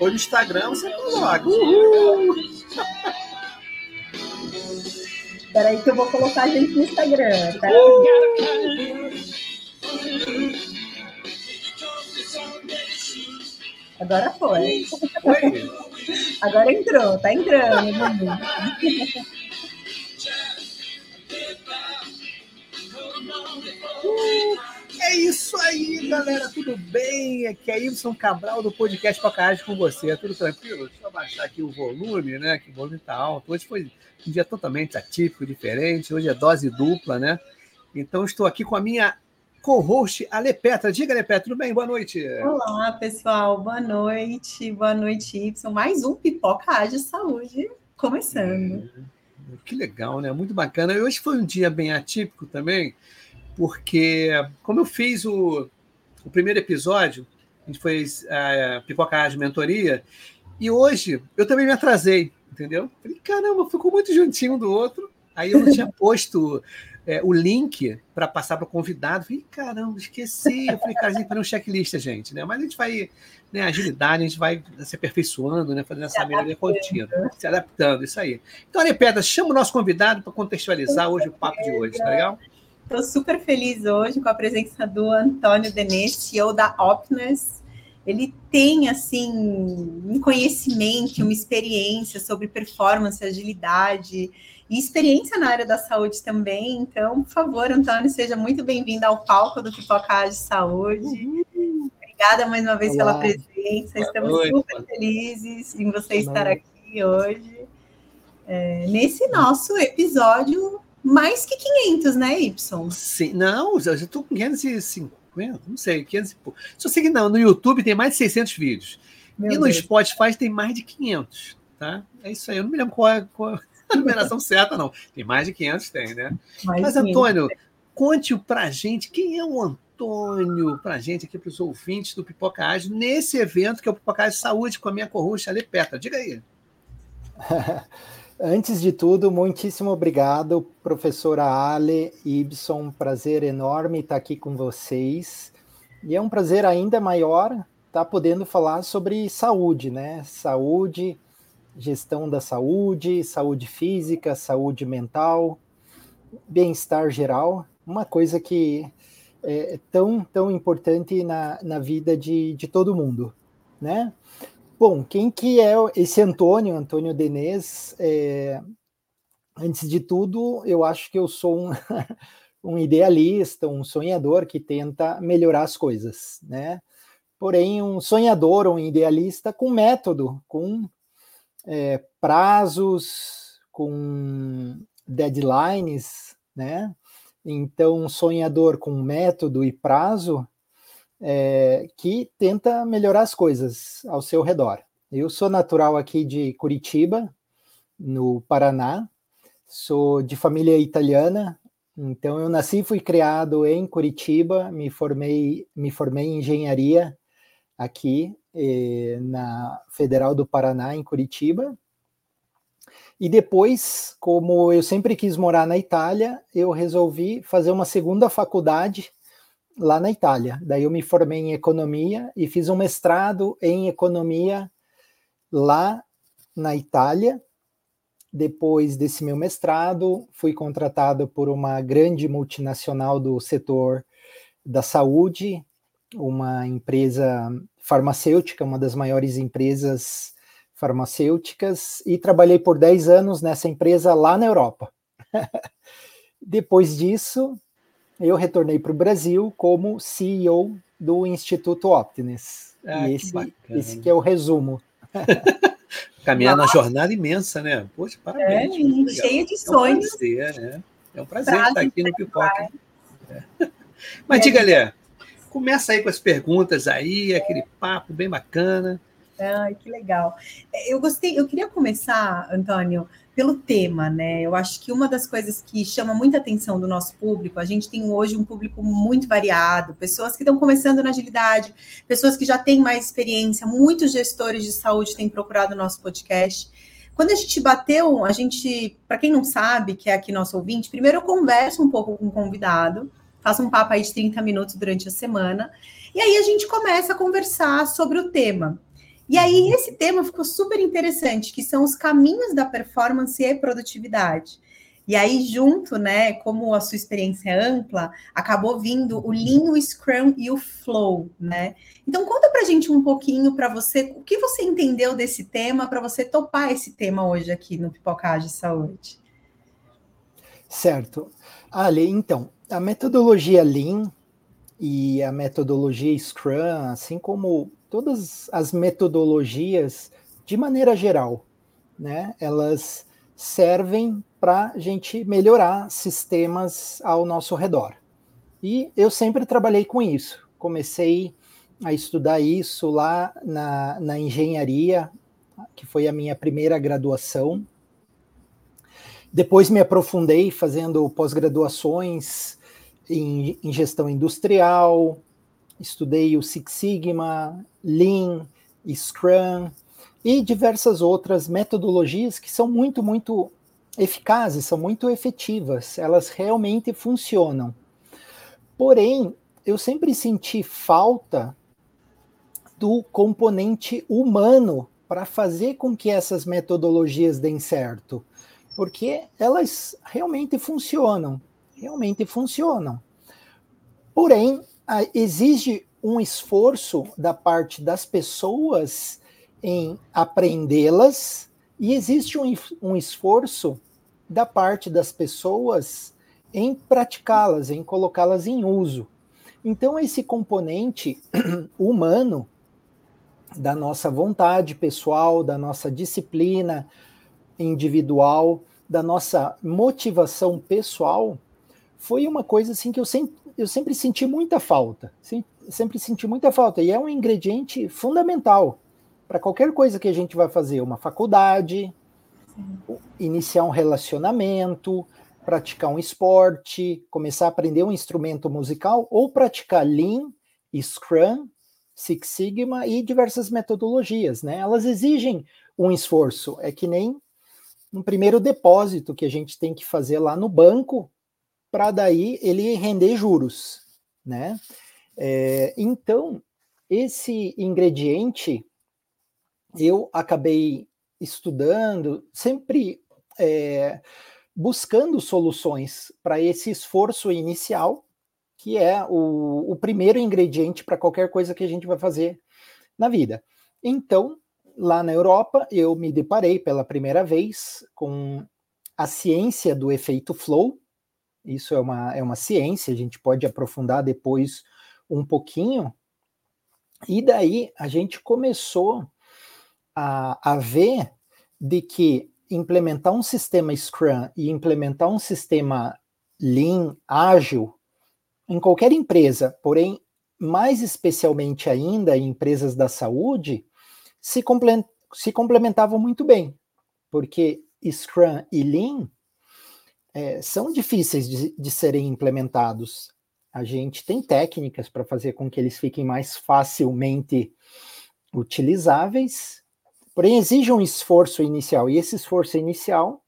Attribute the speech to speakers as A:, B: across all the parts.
A: Ou no Instagram você coloca. Uhul!
B: Peraí que eu vou colocar a gente no Instagram. Tá? Agora foi. foi. Agora entrou, tá entrando.
A: isso aí, galera. Tudo bem? Aqui é Ibson Cabral do podcast Pocahage com você. Tudo tranquilo? Deixa eu baixar aqui o volume, né? Que o volume tá alto. Hoje foi um dia totalmente atípico, diferente. Hoje é dose dupla, né? Então estou aqui com a minha co-host Alepetra. Diga, Alepetra, tudo bem? Boa noite.
B: Olá, pessoal. Boa noite. Boa noite, Y. Mais um Pipoca de Saúde começando.
A: É, que legal, né? Muito bacana. E hoje foi um dia bem atípico também, porque como eu fiz o, o primeiro episódio, a gente fez a Pipoca de Mentoria, e hoje eu também me atrasei, entendeu? Falei, caramba, ficou muito juntinho um do outro. Aí eu não tinha posto é, o link para passar para o convidado. Falei, caramba, esqueci. Eu falei, cara, a gente vai um checklist, gente, né? Mas a gente vai, né, agilidade, a gente vai se aperfeiçoando, né? Fazendo essa melhoria contínua, se adaptando, isso aí. Então, Ari Pedra, chama o nosso convidado para contextualizar hoje o papo de hoje, tá legal?
B: Estou super feliz hoje com a presença do Antônio Denês, CEO da Opness. Ele tem, assim, um conhecimento, uma experiência sobre performance, agilidade, e experiência na área da saúde também. Então, por favor, Antônio, seja muito bem-vindo ao palco do Pipoca de Saúde. Obrigada mais uma vez Olá. pela presença. Estamos super felizes em você estar aqui hoje. É, nesse nosso episódio, mais que 500, né, Y?
A: Sim, não, eu já estou com 550, não sei, 500 e pouco. Só sei que não, no YouTube tem mais de 600 vídeos. Meu e no Deus. Spotify tem mais de 500, tá? É isso aí, eu não me lembro qual é, qual, a numeração certa, não. Tem mais de 500, tem, né? Mais Mas, Antônio, conte pra gente quem é o Antônio, pra gente aqui, para os ouvintes do Pipoca Ágil, nesse evento que é o Pipoca Ágil Saúde com a minha corruxa Lepeta. Diga aí.
C: Antes de tudo, muitíssimo obrigado, professora Ale Ibson. Prazer enorme estar aqui com vocês. E é um prazer ainda maior estar podendo falar sobre saúde, né? Saúde gestão da saúde, saúde física, saúde mental, bem-estar geral, uma coisa que é tão, tão importante na, na vida de, de todo mundo, né? Bom, quem que é esse Antônio, Antônio Denez? É, antes de tudo, eu acho que eu sou um, um idealista, um sonhador que tenta melhorar as coisas, né? Porém, um sonhador, um idealista com método, com é, prazos, com deadlines, né? Então, um sonhador com método e prazo é, que tenta melhorar as coisas ao seu redor. Eu sou natural aqui de Curitiba, no Paraná, sou de família italiana, então eu nasci e fui criado em Curitiba, me formei, me formei em engenharia aqui eh, na Federal do Paraná, em Curitiba. E depois, como eu sempre quis morar na Itália, eu resolvi fazer uma segunda faculdade lá na Itália. Daí eu me formei em economia e fiz um mestrado em economia lá na Itália. Depois desse meu mestrado, fui contratado por uma grande multinacional do setor da saúde, uma empresa farmacêutica, uma das maiores empresas farmacêuticas, e trabalhei por 10 anos nessa empresa lá na Europa. Depois disso, eu retornei para o Brasil como CEO do Instituto Optines. Ah, e esse, que esse que é o resumo.
A: Caminhar na jornada imensa, né? Poxa, parabéns.
B: É, cheia de sonhos.
A: É um prazer, né? É um prazer estar aqui no Pipoca. É. Mas diga, Lê, Começa aí com as perguntas aí, aquele papo bem bacana.
B: Ai, que legal. É, eu gostei, eu queria começar, Antônio, pelo tema, né? Eu acho que uma das coisas que chama muita atenção do nosso público, a gente tem hoje um público muito variado, pessoas que estão começando na agilidade, pessoas que já têm mais experiência, muitos gestores de saúde têm procurado o nosso podcast. Quando a gente bateu, a gente, para quem não sabe, que é aqui nosso ouvinte, primeiro eu converso um pouco com o convidado, faço um papo aí de 30 minutos durante a semana. E aí a gente começa a conversar sobre o tema. E aí esse tema ficou super interessante, que são os caminhos da performance e produtividade. E aí, junto, né, como a sua experiência é ampla, acabou vindo o Lean, o Scrum e o Flow, né? Então, conta pra gente um pouquinho para você, o que você entendeu desse tema, para você topar esse tema hoje aqui no Pipocagem Saúde.
C: Certo. Ali, então, a metodologia Lean e a metodologia Scrum, assim como todas as metodologias, de maneira geral, né, elas servem para a gente melhorar sistemas ao nosso redor. E eu sempre trabalhei com isso. Comecei a estudar isso lá na, na engenharia, que foi a minha primeira graduação. Depois me aprofundei fazendo pós-graduações em, em, gestão industrial, estudei o Six Sigma, Lean, Scrum e diversas outras metodologias que são muito, muito eficazes, são muito efetivas, elas realmente funcionam. Porém, eu sempre senti falta do componente humano para fazer com que essas metodologias deem certo, porque elas realmente funcionam, realmente funcionam. Porém, exige um esforço da parte das pessoas em aprendê-las e existe um, um esforço da parte das pessoas em praticá-las, em colocá-las em uso. Então, esse componente humano da nossa vontade pessoal, da nossa disciplina individual, da nossa motivação pessoal, foi uma coisa assim que eu sempre, eu sempre senti muita falta. Sempre senti muita falta. E é um ingrediente fundamental para qualquer coisa que a gente vai fazer, uma faculdade, iniciar um relacionamento, praticar um esporte, começar a aprender um instrumento musical ou praticar Lean, Scrum, Six Sigma e diversas metodologias, né? Elas exigem um esforço, é que nem um primeiro depósito que a gente tem que fazer lá no banco para daí ele render juros, né? É, então, esse ingrediente eu acabei estudando, sempre é, buscando soluções para esse esforço inicial, que é o, o primeiro ingrediente para qualquer coisa que a gente vai fazer na vida. Então, lá na Europa, eu me deparei pela primeira vez com a ciência do efeito flow. Isso é uma, é uma ciência, a gente pode aprofundar depois um pouquinho. E daí a gente começou a, a ver de que implementar um sistema Scrum e implementar um sistema Lean ágil em qualquer empresa, porém, mais especialmente ainda em empresas da saúde, se, complementavam muito bem, porque Scrum e Lean é, são difíceis de, de serem implementados. A gente tem técnicas para fazer com que eles fiquem mais facilmente utilizáveis, Porém, exige um esforço inicial, e esse esforço inicial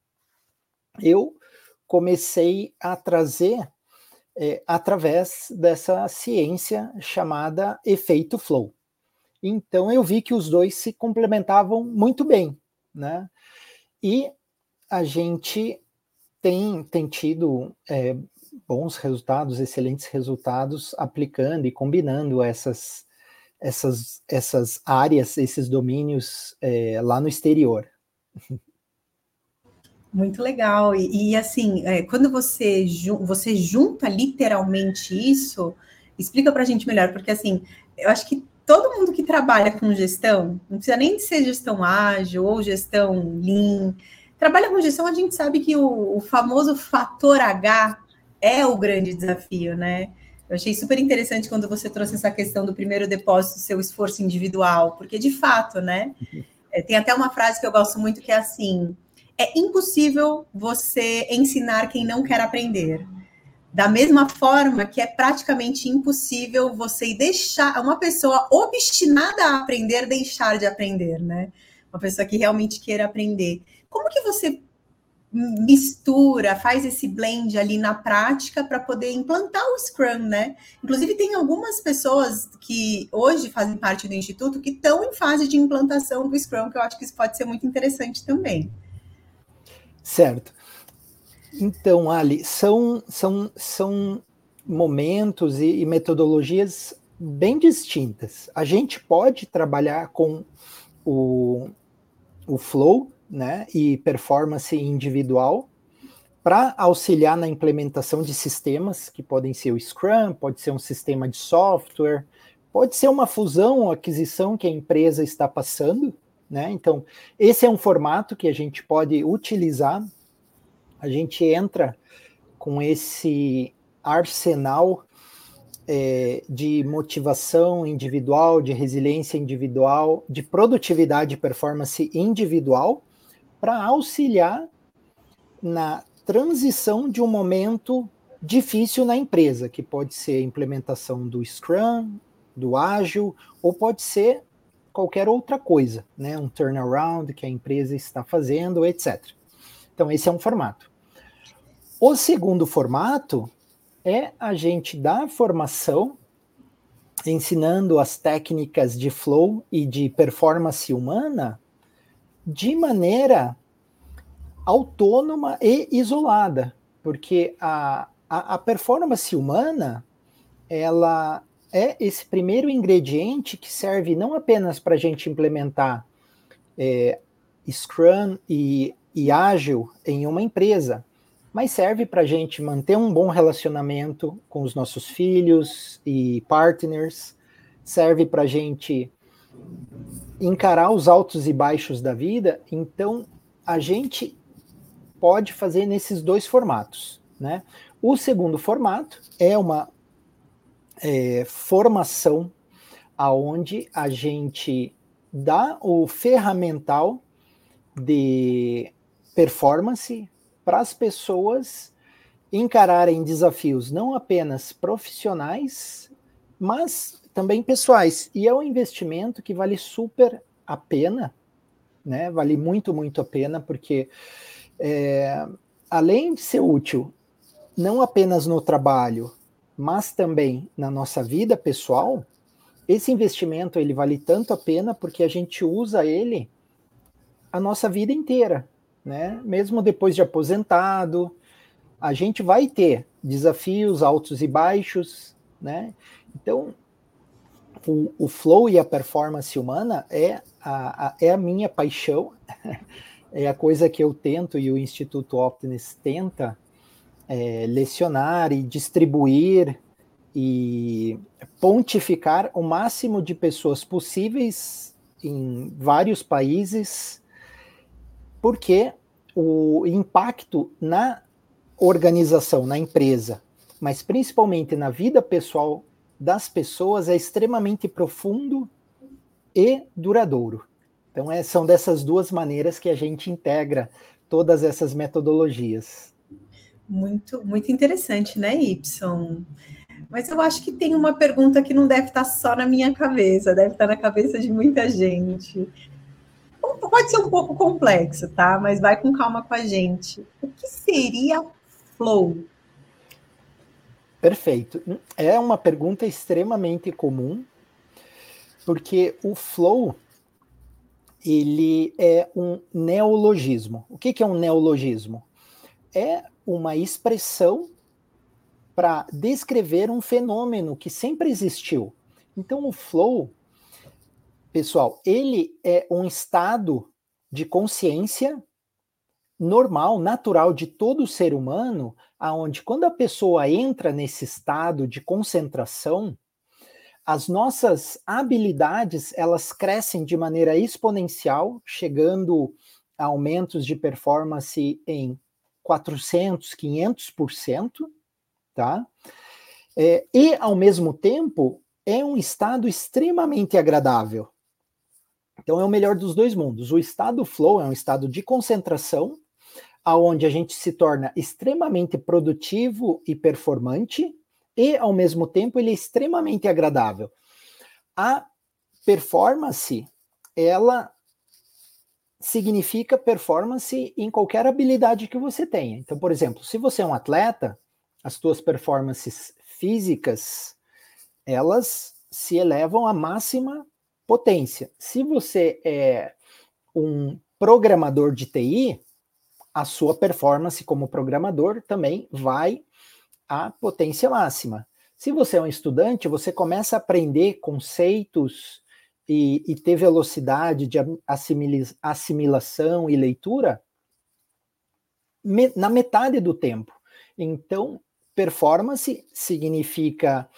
C: eu comecei a trazer é, através dessa ciência chamada efeito flow. Então, eu vi que os dois se complementavam muito bem, né? E a gente tem, tem tido é, bons resultados, excelentes resultados aplicando e combinando essas essas, essas áreas, esses domínios é, lá no exterior.
B: Muito legal. E, e assim, é, quando você, você junta literalmente isso, explica para a gente melhor, porque assim, eu acho que todo mundo que trabalha com gestão, não precisa nem ser gestão ágil ou gestão lean, trabalha com gestão, a gente sabe que o, o famoso fator H é o grande desafio, né? Eu achei super interessante quando você trouxe essa questão do primeiro depósito, seu esforço individual, porque de fato, né? É, tem até uma frase que eu gosto muito que é assim: é impossível você ensinar quem não quer aprender. Da mesma forma que é praticamente impossível você deixar uma pessoa obstinada a aprender deixar de aprender, né? Uma pessoa que realmente queira aprender. Como que você mistura, faz esse blend ali na prática para poder implantar o Scrum, né? Inclusive, tem algumas pessoas que hoje fazem parte do Instituto que estão em fase de implantação do Scrum, que eu acho que isso pode ser muito interessante também.
C: Certo. Então, Ali, são, são, são momentos e, e metodologias bem distintas. A gente pode trabalhar com o, o flow, né, e performance individual para auxiliar na implementação de sistemas que podem ser o Scrum, pode ser um sistema de software, pode ser uma fusão ou aquisição que a empresa está passando, né? Então, esse é um formato que a gente pode utilizar. A gente entra com esse arsenal é, de motivação individual, de resiliência individual, de produtividade e performance individual, para auxiliar na transição de um momento difícil na empresa, que pode ser a implementação do Scrum, do Ágil, ou pode ser qualquer outra coisa, né? Um turnaround que a empresa está fazendo, etc. Então, esse é um formato. O segundo formato é a gente dar formação ensinando as técnicas de flow e de performance humana de maneira autônoma e isolada, porque a, a, a performance humana ela é esse primeiro ingrediente que serve não apenas para a gente implementar é, Scrum e, e Ágil em uma empresa, mas serve para a gente manter um bom relacionamento com os nossos filhos e partners, serve para a gente encarar os altos e baixos da vida, então a gente pode fazer nesses dois formatos. Né? O segundo formato é uma é, formação aonde a gente dá o ferramental de performance para as pessoas encararem desafios não apenas profissionais, mas também pessoais. E é um investimento que vale super a pena, né? Vale muito, muito a pena, porque é, além de ser útil, não apenas no trabalho, mas também na nossa vida pessoal, esse investimento ele vale tanto a pena porque a gente usa ele a nossa vida inteira, né? Mesmo depois de aposentado, a gente vai ter desafios altos e baixos, né? Então, o, o flow e a performance humana é a, a, é a minha paixão, é a coisa que eu tento e o Instituto Optimus tenta é, lecionar e distribuir e pontificar o máximo de pessoas possíveis em vários países, porque o impacto na organização, na empresa, mas principalmente na vida pessoal das pessoas é extremamente profundo e duradouro. Então, é, são dessas duas maneiras que a gente integra todas essas metodologias.
B: Muito, muito interessante, né, Y? Mas eu acho que tem uma pergunta que não deve estar só na minha cabeça, deve estar na cabeça de muita gente. Pode ser um pouco complexo, tá? Mas vai com calma com a gente. O que seria flow?
C: Perfeito. É uma pergunta extremamente comum, porque o flow ele é um neologismo. O que, que é um neologismo? É uma expressão para descrever um fenômeno que sempre existiu. Então, o flow, pessoal, ele é um estado de consciência normal, natural de todo ser humano, aonde quando a pessoa entra nesse estado de concentração, as nossas habilidades elas crescem de maneira exponencial, chegando a aumentos de performance em 400, 500%, tá? É, e ao mesmo tempo é um estado extremamente agradável. Então é o melhor dos dois mundos. O estado flow é um estado de concentração, aonde a gente se torna extremamente produtivo e performante, e ao mesmo tempo ele é extremamente agradável. A performance, ela significa performance em qualquer habilidade que você tenha. Então, por exemplo, se você é um atleta, as suas performances físicas, elas se elevam à máxima potência. Se você é um programador de TI, a sua performance como programador também vai à potência máxima. Se você é um estudante, você começa a aprender conceitos e, e ter velocidade de assimilação e leitura me, na metade do tempo. Então, performance significa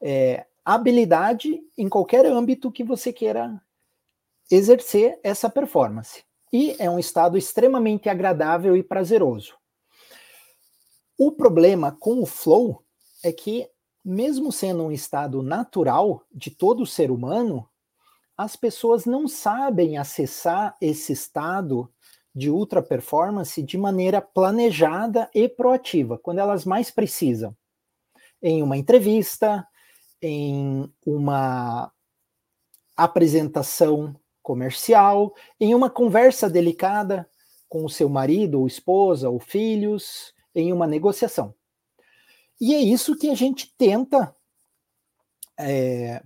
C: é, habilidade em qualquer âmbito que você queira exercer essa performance. E é um estado extremamente agradável e prazeroso. O problema com o flow é que, mesmo sendo um estado natural de todo ser humano, as pessoas não sabem acessar esse estado de ultra performance de maneira planejada e proativa, quando elas mais precisam. Em uma entrevista, em uma apresentação comercial, em uma conversa delicada com o seu marido ou esposa ou filhos, em uma negociação. E é isso que a gente tenta é,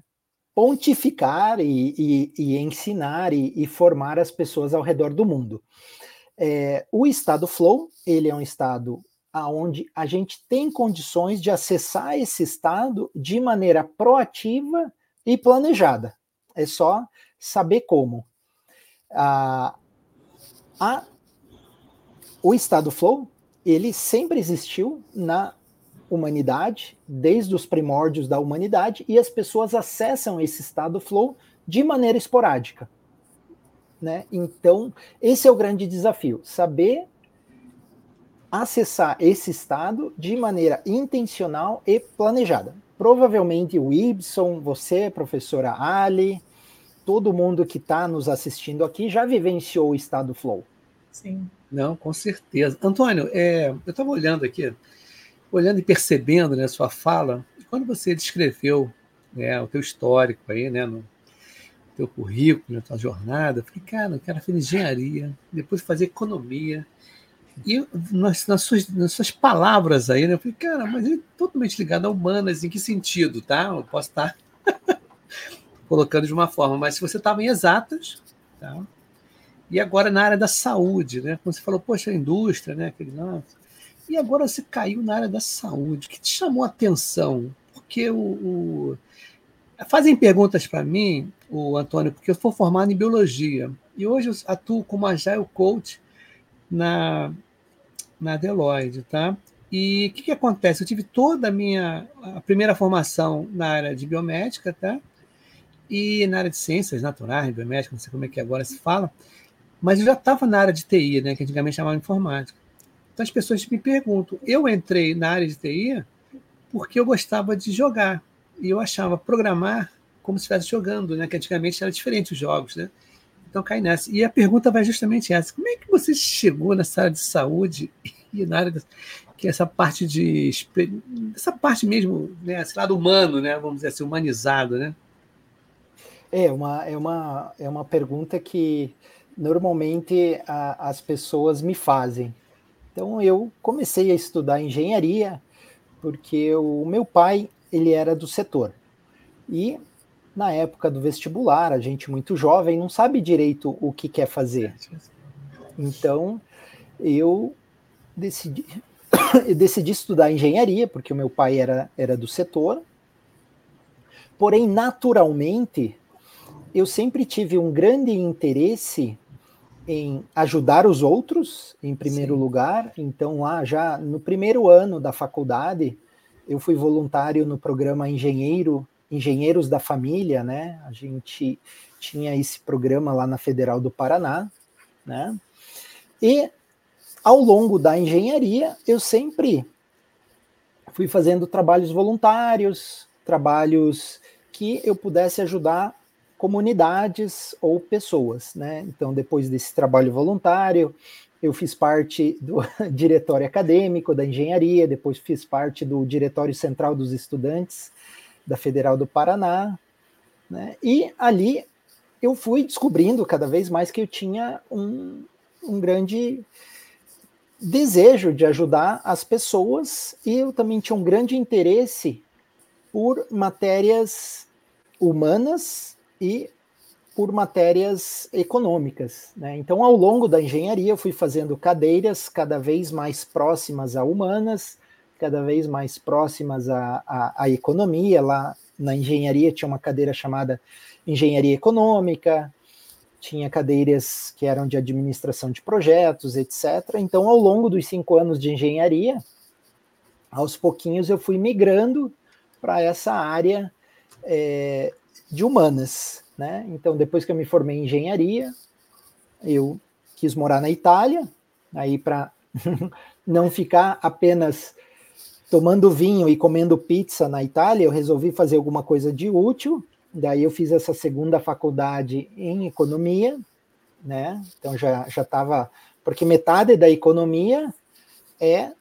C: pontificar e, e, e ensinar e, e, formar as pessoas ao redor do mundo. É, o estado flow, ele é um estado aonde a gente tem condições de acessar esse estado de maneira proativa e planejada. É só saber como. Ah, a, o estado flow, ele sempre existiu na humanidade, desde os primórdios da humanidade, e as pessoas acessam esse estado flow de maneira esporádica. Né? Então, esse é o grande desafio: saber acessar esse estado de maneira intencional e planejada. Provavelmente o Ibson, você, professora Ali, todo mundo que está nos assistindo aqui já vivenciou o estado flow.
A: Sim. Não, com certeza. Antônio, é, eu estava olhando aqui, olhando e percebendo né, sua fala, quando você descreveu né, o teu histórico aí, né, no teu currículo, na tua jornada, eu falei, cara, o cara fez engenharia, depois fazer economia, e nas, nas, suas, nas suas palavras aí, né, eu falei, cara, mas ele é totalmente ligado a humanas, em que sentido, tá? Eu posso estar colocando de uma forma, mas se você estava em exatas, tá? E agora na área da saúde, né? Quando você falou, poxa, a indústria, né? Aquele, nossa, e agora você caiu na área da saúde. O que te chamou a atenção? Porque o, o... fazem perguntas para mim, o Antônio, porque eu sou formado em biologia e hoje eu atuo como agile coach na na Deloitte, tá? E o que, que acontece? Eu tive toda a minha a primeira formação na área de biomédica, tá? E na área de ciências naturais, biomédica, não sei como é que agora se fala, mas eu já estava na área de TI, né? Que antigamente chamava informática. Então as pessoas me perguntam. Eu entrei na área de TI porque eu gostava de jogar. E eu achava programar como se estivesse jogando, né? Que antigamente era diferente os jogos, né? Então cai nessa. E a pergunta vai justamente essa: como é que você chegou nessa área de saúde e na área de, que é essa parte de essa parte mesmo, né, esse lado humano, né, vamos dizer assim, humanizado, né?
C: É uma é uma é uma pergunta que normalmente a, as pessoas me fazem. Então eu comecei a estudar engenharia porque o meu pai ele era do setor e na época do vestibular a gente muito jovem não sabe direito o que quer fazer. Então eu decidi eu decidi estudar engenharia porque o meu pai era era do setor. Porém naturalmente eu sempre tive um grande interesse em ajudar os outros, em primeiro Sim. lugar. Então, lá já no primeiro ano da faculdade, eu fui voluntário no programa Engenheiro, Engenheiros da Família, né? A gente tinha esse programa lá na Federal do Paraná, né? E ao longo da engenharia, eu sempre fui fazendo trabalhos voluntários, trabalhos que eu pudesse ajudar comunidades ou pessoas, né? Então, depois desse trabalho voluntário, eu fiz parte do diretório acadêmico da engenharia, depois fiz parte do diretório central dos estudantes da Federal do Paraná, né? E ali eu fui descobrindo cada vez mais que eu tinha um, um grande desejo de ajudar as pessoas e eu também tinha um grande interesse por matérias humanas e por matérias econômicas. Né? Então, ao longo da engenharia, eu fui fazendo cadeiras cada vez mais próximas a humanas, cada vez mais próximas à, à, à economia. Lá na engenharia tinha uma cadeira chamada Engenharia Econômica, tinha cadeiras que eram de administração de projetos, etc. Então, ao longo dos cinco anos de engenharia, aos pouquinhos eu fui migrando para essa área é, de humanas. Né? Então, depois que eu me formei em engenharia, eu quis morar na Itália, aí para não ficar apenas tomando vinho e comendo pizza na Itália, eu resolvi fazer alguma coisa de útil. Daí eu fiz essa segunda faculdade em economia, né? Então já já estava porque metade da economia é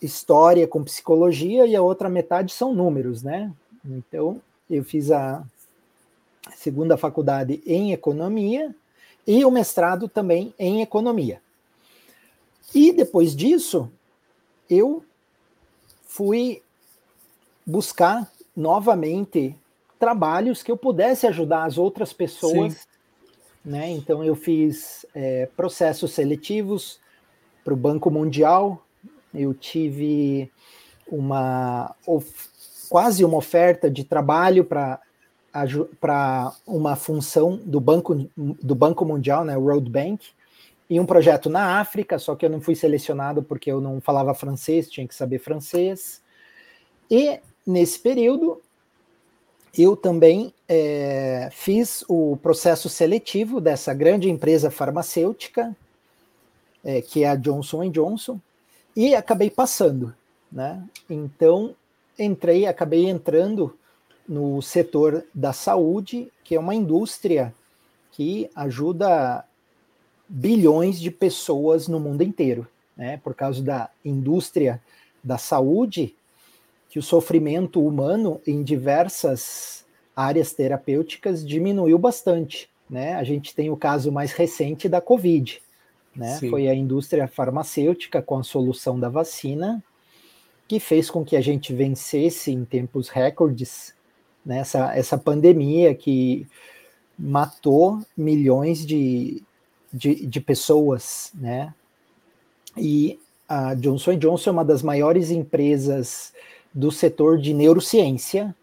C: história com psicologia e a outra metade são números, né? Então eu fiz a segunda faculdade em economia e o mestrado também em economia. E depois disso, eu fui buscar novamente trabalhos que eu pudesse ajudar as outras pessoas. Né? Então, eu fiz é, processos seletivos para o Banco Mundial, eu tive uma quase uma oferta de trabalho para para uma função do Banco, do banco Mundial, né, World Bank, e um projeto na África, só que eu não fui selecionado porque eu não falava francês, tinha que saber francês. E nesse período, eu também é, fiz o processo seletivo dessa grande empresa farmacêutica, é, que é a Johnson Johnson, e acabei passando. Né? Então, entrei, acabei entrando no setor da saúde, que é uma indústria que ajuda bilhões de pessoas no mundo inteiro, né? Por causa da indústria da saúde, que o sofrimento humano em diversas áreas terapêuticas diminuiu bastante, né? A gente tem o caso mais recente da Covid, né? Foi a indústria farmacêutica com a solução da vacina que fez com que a gente vencesse em tempos recordes né, essa pandemia que matou milhões de, de, de, pessoas, né? E a Johnson Johnson é uma das maiores empresas do setor de neurociência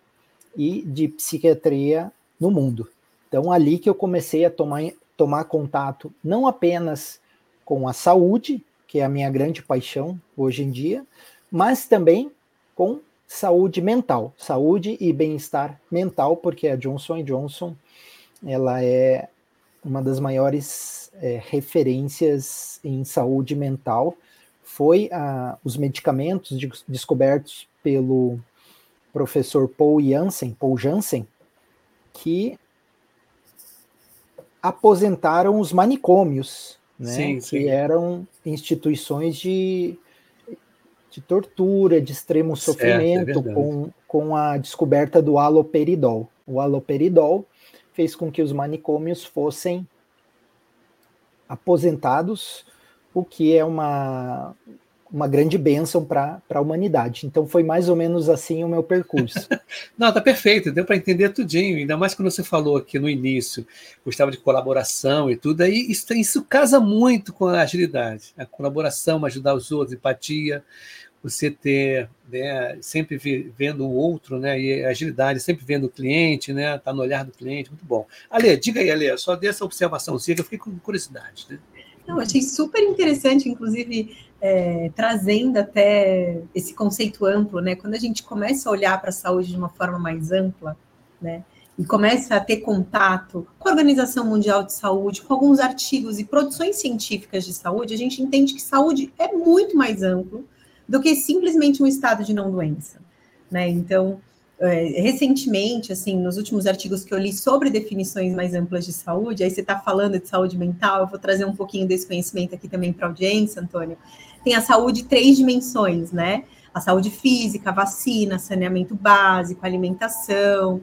C: e de psiquiatria no mundo. Então, ali que eu comecei a tomar, tomar contato não apenas com a saúde, que é a minha grande paixão hoje em dia, mas também com saúde mental, saúde e bem-estar mental, porque a Johnson Johnson ela é uma das maiores é, referências em saúde mental. Foi a, os medicamentos de, descobertos pelo professor Paul Janssen, Paul Janssen, que aposentaram os manicômios, né, sim, sim. que eram instituições de de tortura, de extremo sofrimento, certo, é com, com a descoberta do aloperidol. O aloperidol fez com que os manicômios fossem aposentados, o que é uma, uma grande bênção para a humanidade. Então foi mais ou menos assim o meu percurso.
A: Não, tá perfeito, deu para entender tudinho, ainda mais quando você falou aqui no início, gostava de colaboração e tudo, aí isso, isso casa muito com a agilidade, a colaboração, ajudar os outros, empatia, você ter né, sempre vendo o outro, né, e agilidade, sempre vendo o cliente, né, tá no olhar do cliente, muito bom. Ale, diga aí, Ale, só dessa observação, que eu fiquei com curiosidade. Né?
B: Não, achei super interessante, inclusive, é, trazendo até esse conceito amplo, né, quando a gente começa a olhar para a saúde de uma forma mais ampla, né, e começa a ter contato com a Organização Mundial de Saúde, com alguns artigos e produções científicas de saúde, a gente entende que saúde é muito mais amplo, do que simplesmente um estado de não doença, né? Então, recentemente, assim, nos últimos artigos que eu li sobre definições mais amplas de saúde, aí você está falando de saúde mental, eu vou trazer um pouquinho desse conhecimento aqui também para a audiência, Antônio. Tem a saúde três dimensões, né? A saúde física, vacina, saneamento básico, alimentação,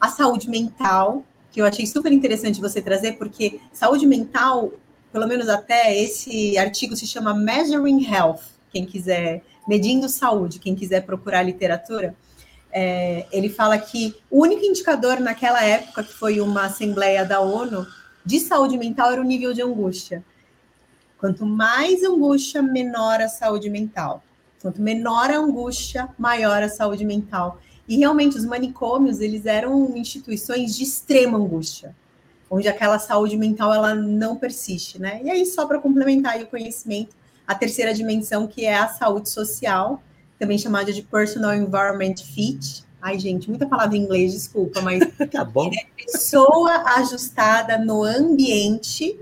B: a saúde mental, que eu achei super interessante você trazer, porque saúde mental, pelo menos até esse artigo se chama Measuring Health, quem quiser, medindo saúde, quem quiser procurar literatura, é, ele fala que o único indicador naquela época, que foi uma assembleia da ONU, de saúde mental era o nível de angústia. Quanto mais angústia, menor a saúde mental. Quanto menor a angústia, maior a saúde mental. E realmente os manicômios, eles eram instituições de extrema angústia, onde aquela saúde mental ela não persiste, né? E aí só para complementar o conhecimento, a terceira dimensão que é a saúde social, também chamada de personal environment fit. Ai, gente, muita palavra em inglês, desculpa, mas
A: tá bom.
B: É pessoa ajustada no ambiente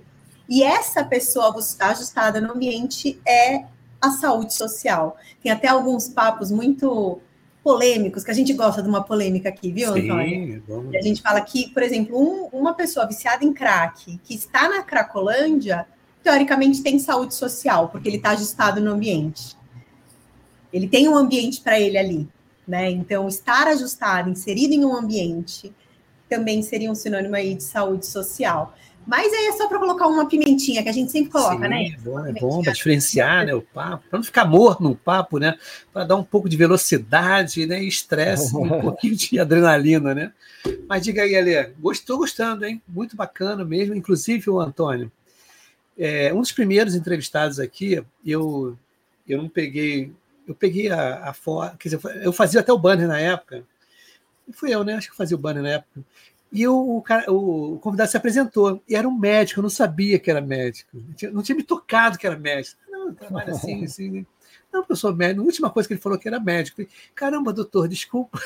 B: e essa pessoa ajustada no ambiente é a saúde social. Tem até alguns papos muito polêmicos, que a gente gosta de uma polêmica aqui, viu, Sim, Antônio? Vamos... A gente fala que, por exemplo, um, uma pessoa viciada em crack, que está na Cracolândia, teoricamente tem saúde social, porque ele está ajustado no ambiente. Ele tem um ambiente para ele ali, né? Então, estar ajustado, inserido em um ambiente, também seria um sinônimo aí de saúde social. Mas aí é só para colocar uma pimentinha que a gente sempre coloca, Sim, né?
A: É bom, é bom para diferenciar né, o papo, para não ficar morno no papo, né? Para dar um pouco de velocidade né, estresse, um pouquinho de adrenalina, né? Mas diga aí, Alê, estou gostando, hein? Muito bacana mesmo. Inclusive, o Antônio, é, um dos primeiros entrevistados aqui, eu, eu não peguei, eu peguei a, a foto, quer dizer, eu fazia até o banner na época. Fui eu, né? Acho que fazia o banner na época. E o, cara, o, convidado se apresentou, e era um médico, eu não sabia que era médico, não tinha, não tinha me tocado que era médico. Não, trabalha assim, assim. Não, eu sou médico. A última coisa que ele falou que era médico. Falei, Caramba, doutor, desculpa.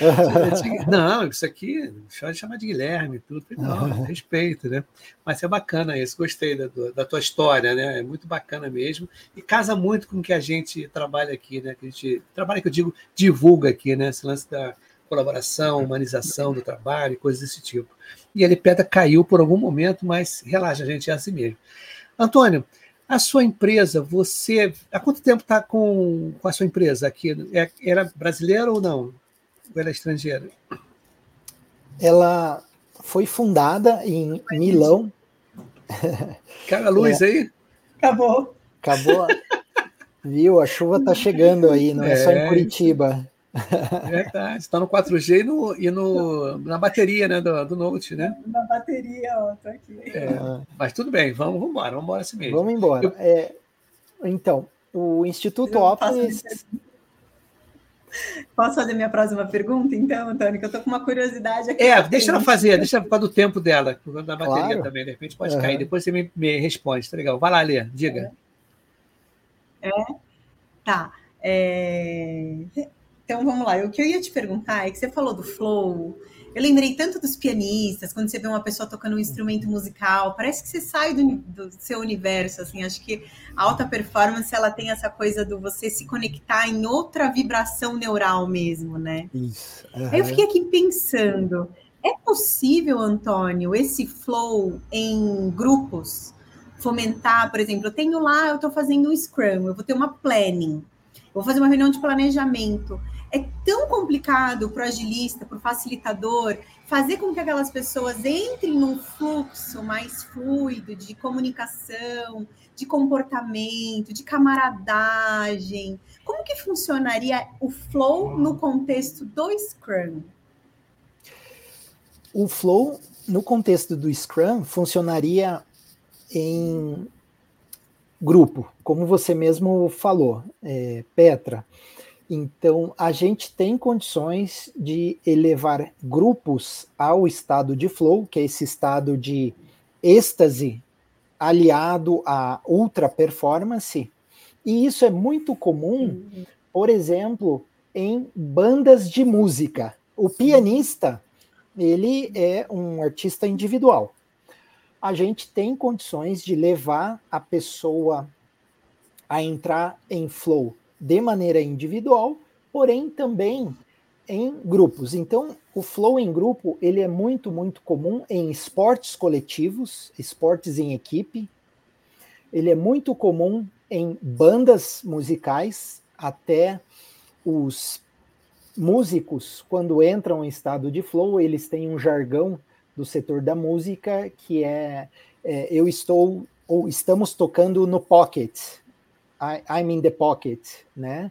A: não, isso aqui, pode chamar de Guilherme, tudo. Não, respeito, né? Mas é bacana isso, gostei da, da tua história, né? É muito bacana mesmo. E casa muito com o que a gente trabalha aqui, né? Que a gente trabalha, que eu digo, divulga aqui, né? Esse lance da colaboração, humanização do trabalho, coisas desse tipo. E a Lipeta caiu por algum momento, mas relaxa, gente, é assim mesmo. Antônio, a sua empresa, você. Há quanto tempo está com, com a sua empresa aqui? É, era brasileira ou não? Ou era estrangeira?
C: Ela foi fundada em Milão.
A: Cara, a luz é. aí?
B: Acabou.
C: Acabou. Viu? A chuva está chegando aí, não é, é só em Curitiba.
A: É verdade, está no 4G e, no, e no, na bateria né, do, do Note, né?
B: Na bateria, ó, tô aqui.
A: É, mas tudo bem, vamos, vamos embora, vamos embora assim mesmo.
C: Vamos embora. Eu... É, então, o Instituto Optimus...
B: Posso fazer minha próxima pergunta, então, Antônio? Que eu estou com uma curiosidade aqui.
A: É, deixa ela fazer, deixa por causa do tempo dela, por causa da bateria claro. também. De repente pode uhum. cair, depois você me, me responde, tá legal? Vai lá, Lê, diga.
B: É? é? Tá. É... Então vamos lá. O que eu ia te perguntar é que você falou do flow. Eu lembrei tanto dos pianistas, quando você vê uma pessoa tocando um instrumento musical, parece que você sai do, do, seu universo, assim, acho que a alta performance, ela tem essa coisa do você se conectar em outra vibração neural mesmo, né?
C: Isso.
B: Uhum. Aí eu fiquei aqui pensando, é possível, Antônio, esse flow em grupos, fomentar, por exemplo, eu tenho lá, eu estou fazendo um Scrum, eu vou ter uma planning, vou fazer uma reunião de planejamento, é tão complicado para o agilista, para o facilitador, fazer com que aquelas pessoas entrem num fluxo mais fluido de comunicação, de comportamento, de camaradagem. Como que funcionaria o flow no contexto do Scrum?
C: O flow, no contexto do Scrum, funcionaria em grupo, como você mesmo falou, é, Petra. Então, a gente tem condições de elevar grupos ao estado de flow, que é esse estado de êxtase aliado à ultra performance. E isso é muito comum, por exemplo, em bandas de música. O pianista, ele é um artista individual. A gente tem condições de levar a pessoa a entrar em flow de maneira individual, porém também em grupos. Então, o flow em grupo ele é muito, muito comum em esportes coletivos, esportes em equipe. Ele é muito comum em bandas musicais, até os músicos, quando entram em estado de flow, eles têm um jargão do setor da música, que é, é eu estou ou estamos tocando no pocket, I'm in the pocket, né?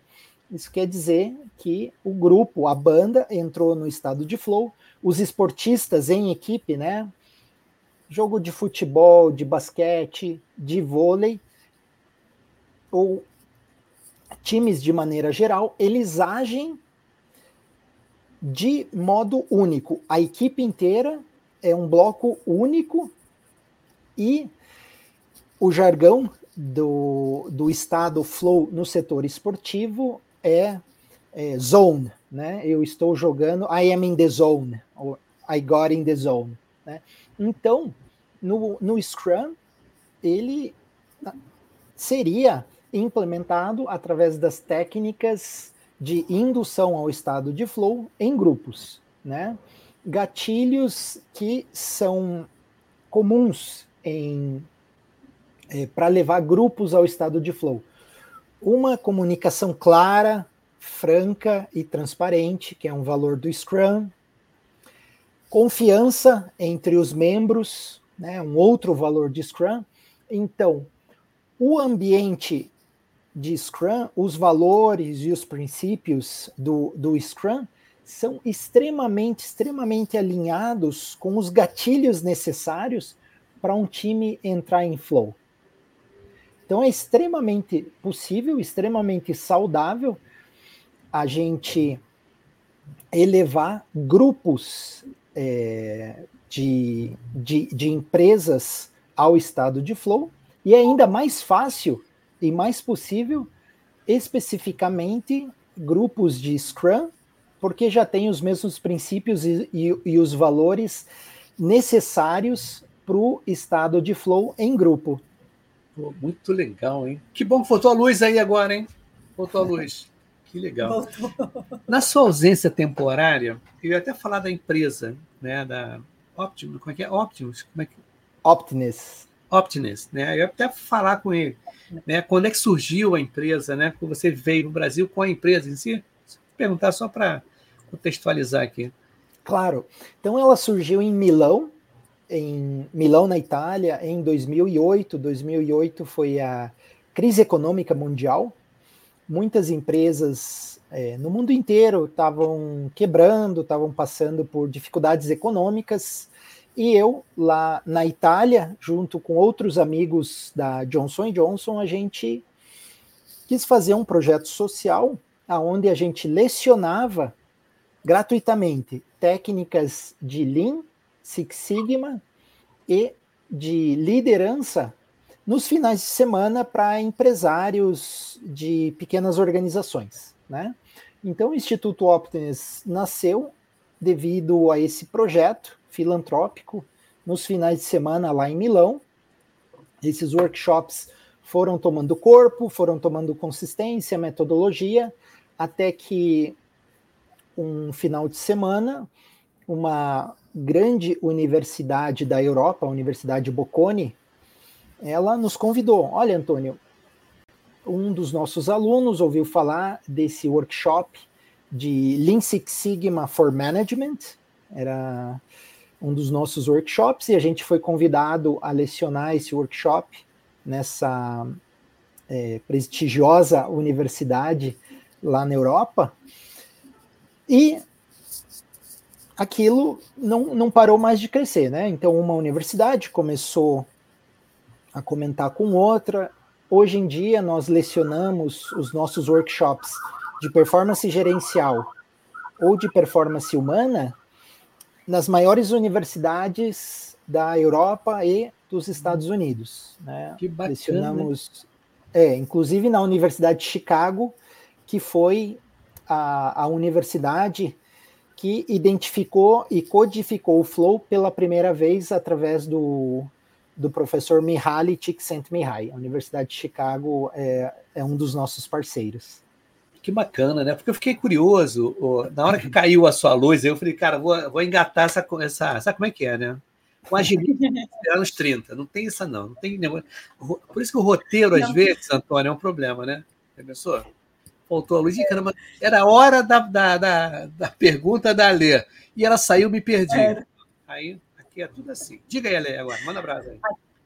C: Isso quer dizer que o grupo, a banda, entrou no estado de flow, os esportistas em equipe, né? Jogo de futebol, de basquete, de vôlei, ou times de maneira geral, eles agem de modo único. A equipe inteira é um bloco único e o jargão do, do estado flow no setor esportivo é, é, zone, né? Eu estou jogando, I am in the zone, or I got in the zone, né? Então, no, no Scrum, ele seria implementado através das técnicas de indução ao estado de flow em grupos, né? Gatilhos que são comuns em é, para levar grupos ao estado de flow. Uma comunicação clara, franca e transparente, que é um valor do Scrum. Confiança entre os membros, né, um outro valor de Scrum. Então, o ambiente de Scrum, os valores e os princípios do, do Scrum são extremamente, extremamente alinhados com os gatilhos necessários para um time entrar em flow. Então é extremamente possível, extremamente saudável a gente elevar grupos é, de, de, de empresas ao estado de flow, e é ainda mais fácil e mais possível especificamente grupos de Scrum, porque já tem os mesmos princípios e, e, e os valores necessários para o estado de flow em grupo.
A: Pô, muito legal, hein? Que bom que faltou a luz aí agora, hein? Faltou a luz. Que legal. Na sua ausência temporária, eu ia até falar da empresa, né? Da Optimus, como é que é? Optimus? Como é que...
C: Optimus.
A: Optimus, né? Eu ia até falar com ele, né? Quando é que surgiu a empresa, né? Quando você veio no Brasil com a empresa em si? Perguntar só para contextualizar aqui.
C: Claro. Então ela surgiu em Milão, em Milão, na Itália, em 2008. 2008 foi a crise econômica mundial. Muitas empresas é, no mundo inteiro estavam quebrando, estavam passando por dificuldades econômicas. E eu, lá na Itália, junto com outros amigos da Johnson Johnson, a gente quis fazer um projeto social aonde a gente lecionava gratuitamente técnicas de Lean Six Sigma e de liderança nos finais de semana para empresários de pequenas organizações, né? Então, o Instituto Optimus nasceu devido a esse projeto filantrópico nos finais de semana lá em Milão. Esses workshops foram tomando corpo, foram tomando consistência, metodologia, até que um final de semana, uma grande universidade da Europa, a Universidade Bocconi, ela nos convidou. Olha, Antônio, um dos nossos alunos ouviu falar desse workshop de Lean Six Sigma for Management, era um dos nossos workshops, e a gente foi convidado a lecionar esse workshop nessa é, prestigiosa universidade lá na Europa. E aquilo não, não parou mais de crescer, né? Então, uma universidade começou a comentar com outra. Hoje em dia, nós lecionamos os nossos workshops de performance gerencial ou de performance humana nas maiores universidades da Europa e dos Estados Unidos. Né?
A: Que bacana.
C: Lecionamos, é, inclusive na Universidade de Chicago, que foi a, a universidade que identificou e codificou o Flow pela primeira vez através do, do professor Mihaly Csikszentmihalyi. A Universidade de Chicago é, é um dos nossos parceiros.
A: Que bacana, né? Porque eu fiquei curioso. Na hora que caiu a sua luz, eu falei, cara, vou, vou engatar essa, essa. Sabe como é que é, né? Com agilidade anos 30. Não tem isso, não. não tem Por isso que o roteiro, às vezes, Antônio, é um problema, né? Pensou? Faltou a luz caramba, era a hora da, da, da, da pergunta da Lê. E ela saiu, me perdi. É. Aí aqui é tudo assim. Diga aí, Ale, agora, manda abraço aí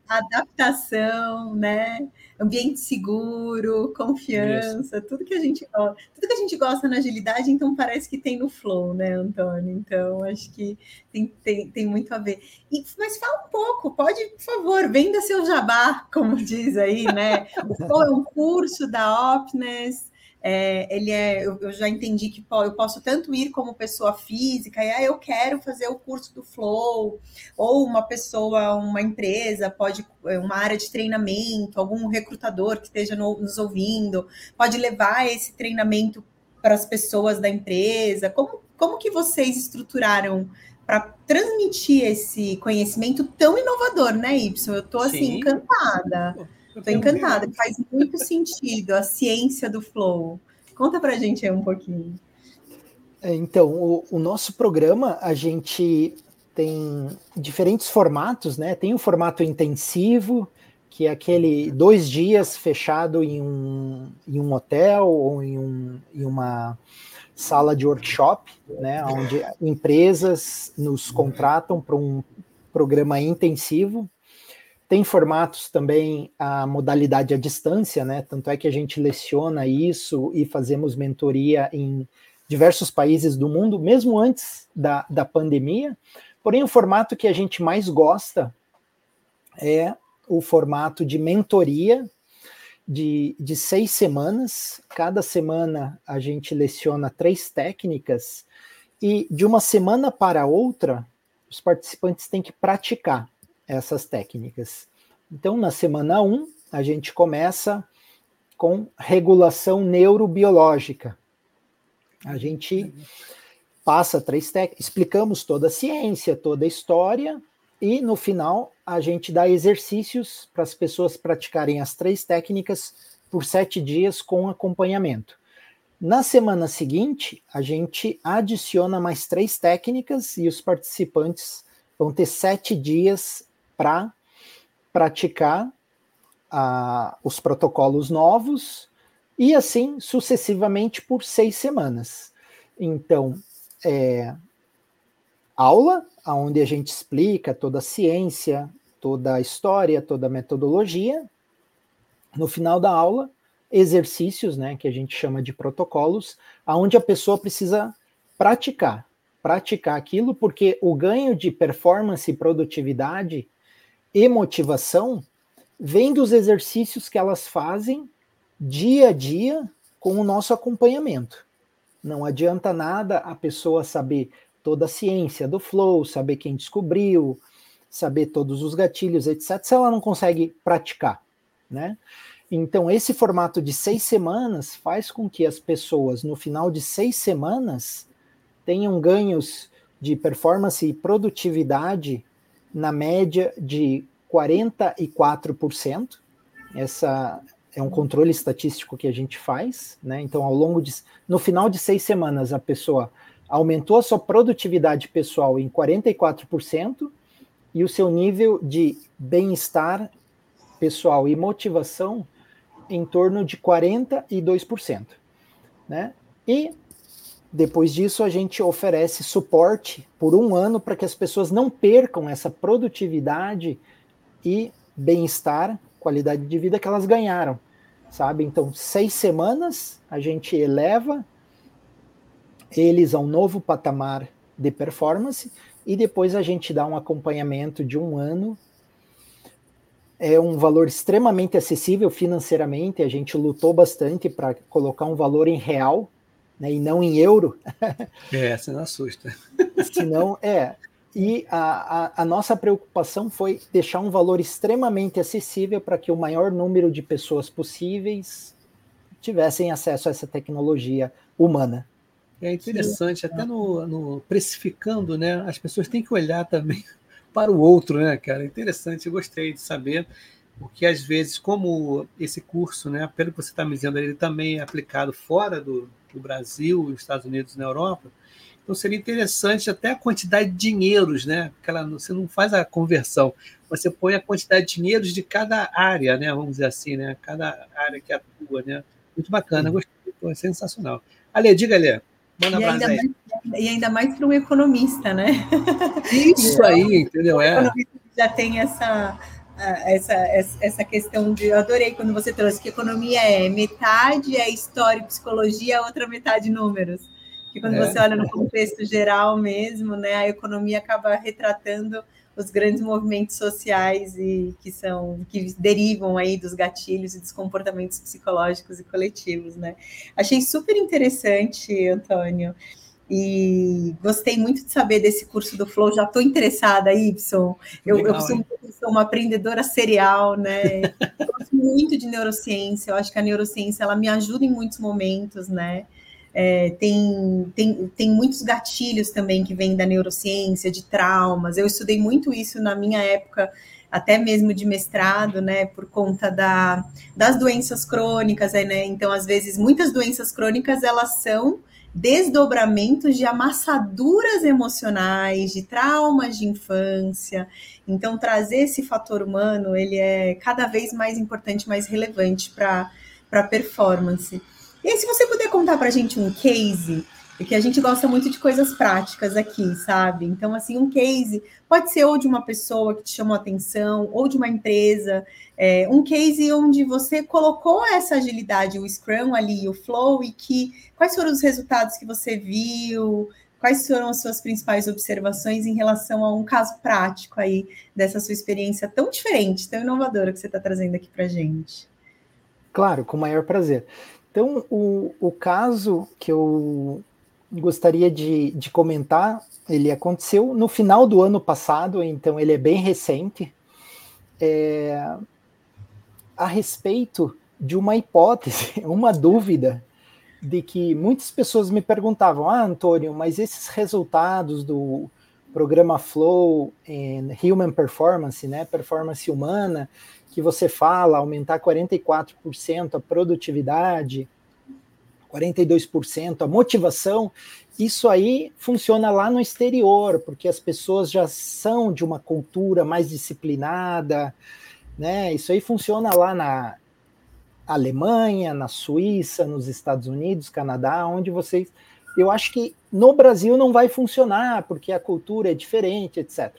B: adaptação, né? Ambiente seguro, confiança, Isso. tudo que a gente gosta, tudo que a gente gosta na agilidade, então parece que tem no flow, né, Antônio? Então acho que tem, tem, tem muito a ver. E, mas fala um pouco, pode, por favor, venda seu jabá, como diz aí, né? O flow é um curso da Opness. É, ele é, eu, eu, já entendi que pô, eu posso tanto ir como pessoa física, e ah, eu quero fazer o curso do Flow, ou uma pessoa, uma empresa, pode, uma área de treinamento, algum recrutador que esteja no, nos ouvindo, pode levar esse treinamento para as pessoas da empresa. Como, como que vocês estruturaram para transmitir esse conhecimento tão inovador, né, Y? Eu estou assim, Sim. Estou encantada, faz muito sentido a ciência do flow. Conta para a gente aí um pouquinho.
C: É, então, o, o, nosso programa, a gente tem diferentes formatos, né? Tem o formato intensivo, que é aquele dois dias fechado em um, em um hotel ou em, um, em uma sala de workshop, né? Onde empresas nos contratam para um programa intensivo tem formatos também a modalidade à distância, né? Tanto é que a gente leciona isso e fazemos mentoria em diversos países do mundo, mesmo antes da, da pandemia. Porém, o formato que a gente mais gosta é o formato de mentoria de, de seis semanas. Cada semana a gente leciona três técnicas e de uma semana para outra, os participantes têm que praticar essas técnicas. Então, na semana 1, a gente começa com regulação neurobiológica. A gente passa três técnicas, explicamos toda a ciência, toda a história, e no final a gente dá exercícios para as pessoas praticarem as três técnicas por sete dias com acompanhamento. Na semana seguinte, a gente adiciona mais três técnicas e os participantes vão ter sete dias para praticar ah, os protocolos novos e assim sucessivamente por seis semanas. Então, é, aula, onde a gente explica toda a ciência, toda a história, toda a metodologia. No final da aula, exercícios, né, que a gente chama de protocolos, aonde a pessoa precisa praticar, praticar aquilo, porque o ganho de performance e produtividade e motivação vem dos exercícios que elas fazem dia a dia com o nosso acompanhamento. Não adianta nada a pessoa saber toda a ciência do flow, saber quem descobriu, saber todos os gatilhos, etc., se ela não consegue praticar, né? Então, esse formato de seis semanas faz com que as pessoas, no final de seis semanas, tenham ganhos de performance e produtividade na média de 44%. Essa é um controle estatístico que a gente faz, né? Então, ao longo de, no final de seis semanas, a pessoa aumentou a sua produtividade pessoal em 44% e o seu nível de bem-estar pessoal e motivação em torno de 42%, né? E depois disso, a gente oferece suporte por um ano para que as pessoas não percam essa produtividade e bem-estar, qualidade de vida que elas ganharam, sabe? Então, seis semanas a gente eleva eles a um novo patamar de performance e depois a gente dá um acompanhamento de um ano. É um valor extremamente acessível financeiramente, a gente lutou bastante para colocar um valor em real né, e não em euro.
A: É, você não assusta.
C: Senão, é. E a, a, a, nossa preocupação foi deixar um valor extremamente acessível para que o maior número de pessoas possíveis tivessem acesso a essa tecnologia humana.
A: É interessante, até no, no precificando, né? As pessoas têm que olhar também para o outro, né, cara? Interessante, gostei de saber, porque às vezes, como esse curso, né, pelo que você está me dizendo, ele também é aplicado fora do, do Brasil, Estados Unidos na Europa. Então seria interessante até a quantidade de dinheiros, né? Aquela, você não faz a conversão, você põe a quantidade de dinheiros de cada área, né? Vamos dizer assim, né? Cada área que atua, né? Muito bacana, gostei, foi sensacional. Ale, diga, Ale. Manda e, ainda
B: mais, e ainda mais para um economista, né?
A: Isso aí, entendeu? É.
B: já tem essa, essa, essa questão de. Eu adorei quando você trouxe que economia é metade é história e psicologia, a outra metade números. Que quando é. você olha no contexto geral mesmo, né, a economia acaba retratando os grandes movimentos sociais e que são que derivam aí dos gatilhos e dos comportamentos psicológicos e coletivos, né? Achei super interessante, Antônio. E gostei muito de saber desse curso do Flow. Já estou interessada, Y. Eu, Legal, eu sou uma aprendedora serial, né? gosto muito de neurociência. Eu acho que a neurociência ela me ajuda em muitos momentos, né? É, tem, tem, tem muitos gatilhos também que vêm da neurociência, de traumas. Eu estudei muito isso na minha época, até mesmo de mestrado, né, por conta da, das doenças crônicas, né? Então, às vezes, muitas doenças crônicas elas são desdobramentos de amassaduras emocionais, de traumas de infância. Então, trazer esse fator humano, ele é cada vez mais importante, mais relevante para a performance. E aí, se você puder contar para a gente um case, porque a gente gosta muito de coisas práticas aqui, sabe? Então, assim, um case pode ser ou de uma pessoa que te chamou atenção, ou de uma empresa, é, um case onde você colocou essa agilidade, o Scrum ali, o Flow, e que quais foram os resultados que você viu, quais foram as suas principais observações em relação a um caso prático aí dessa sua experiência tão diferente, tão inovadora que você está trazendo aqui para gente.
C: Claro, com o maior prazer. Então, o, o caso que eu gostaria de, de comentar, ele aconteceu no final do ano passado, então ele é bem recente, é, a respeito de uma hipótese, uma dúvida, de que muitas pessoas me perguntavam, ah, Antônio, mas esses resultados do programa Flow em Human Performance, né, performance humana, que você fala, aumentar 44% a produtividade, 42% a motivação, isso aí funciona lá no exterior, porque as pessoas já são de uma cultura mais disciplinada, né? Isso aí funciona lá na Alemanha, na Suíça, nos Estados Unidos, Canadá, onde vocês. Eu acho que no Brasil não vai funcionar, porque a cultura é diferente, etc.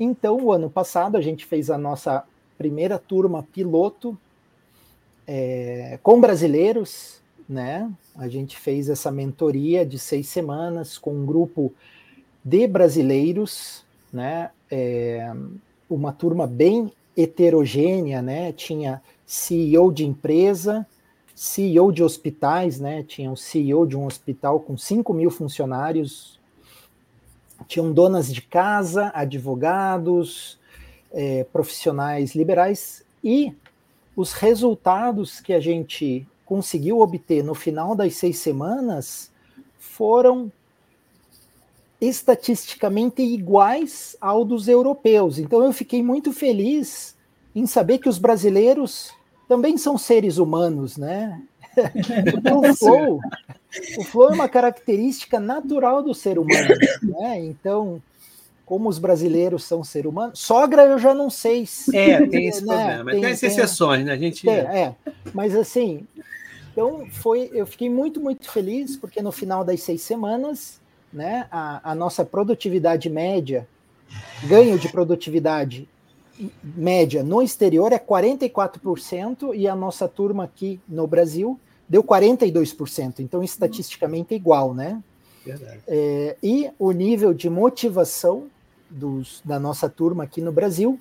C: Então, o ano passado, a gente fez a nossa primeira turma piloto é, com brasileiros, né? A gente fez essa mentoria de seis semanas com um grupo de brasileiros, né? É, uma turma bem heterogênea, né? Tinha CEO de empresa, CEO de hospitais, né? Tinha um CEO de um hospital com 5 mil funcionários, tinham donas de casa, advogados, é, profissionais liberais e os resultados que a gente conseguiu obter no final das seis semanas foram estatisticamente iguais ao dos europeus. Então eu fiquei muito feliz em saber que os brasileiros também são seres humanos, né? o flow, o flow é uma característica natural do ser humano, né? Então, como os brasileiros são ser humanos, sogra eu já não sei
A: se. É, tem esse né? problema. Tem, tem as exceções, né? A gente.
C: É, é, mas assim, então foi, eu fiquei muito, muito feliz, porque no final das seis semanas, né, a, a nossa produtividade média, ganho de produtividade média no exterior é 44%, e a nossa turma aqui no Brasil deu 42%. Então, estatisticamente é igual, né? É, e o nível de motivação dos, da nossa turma aqui no Brasil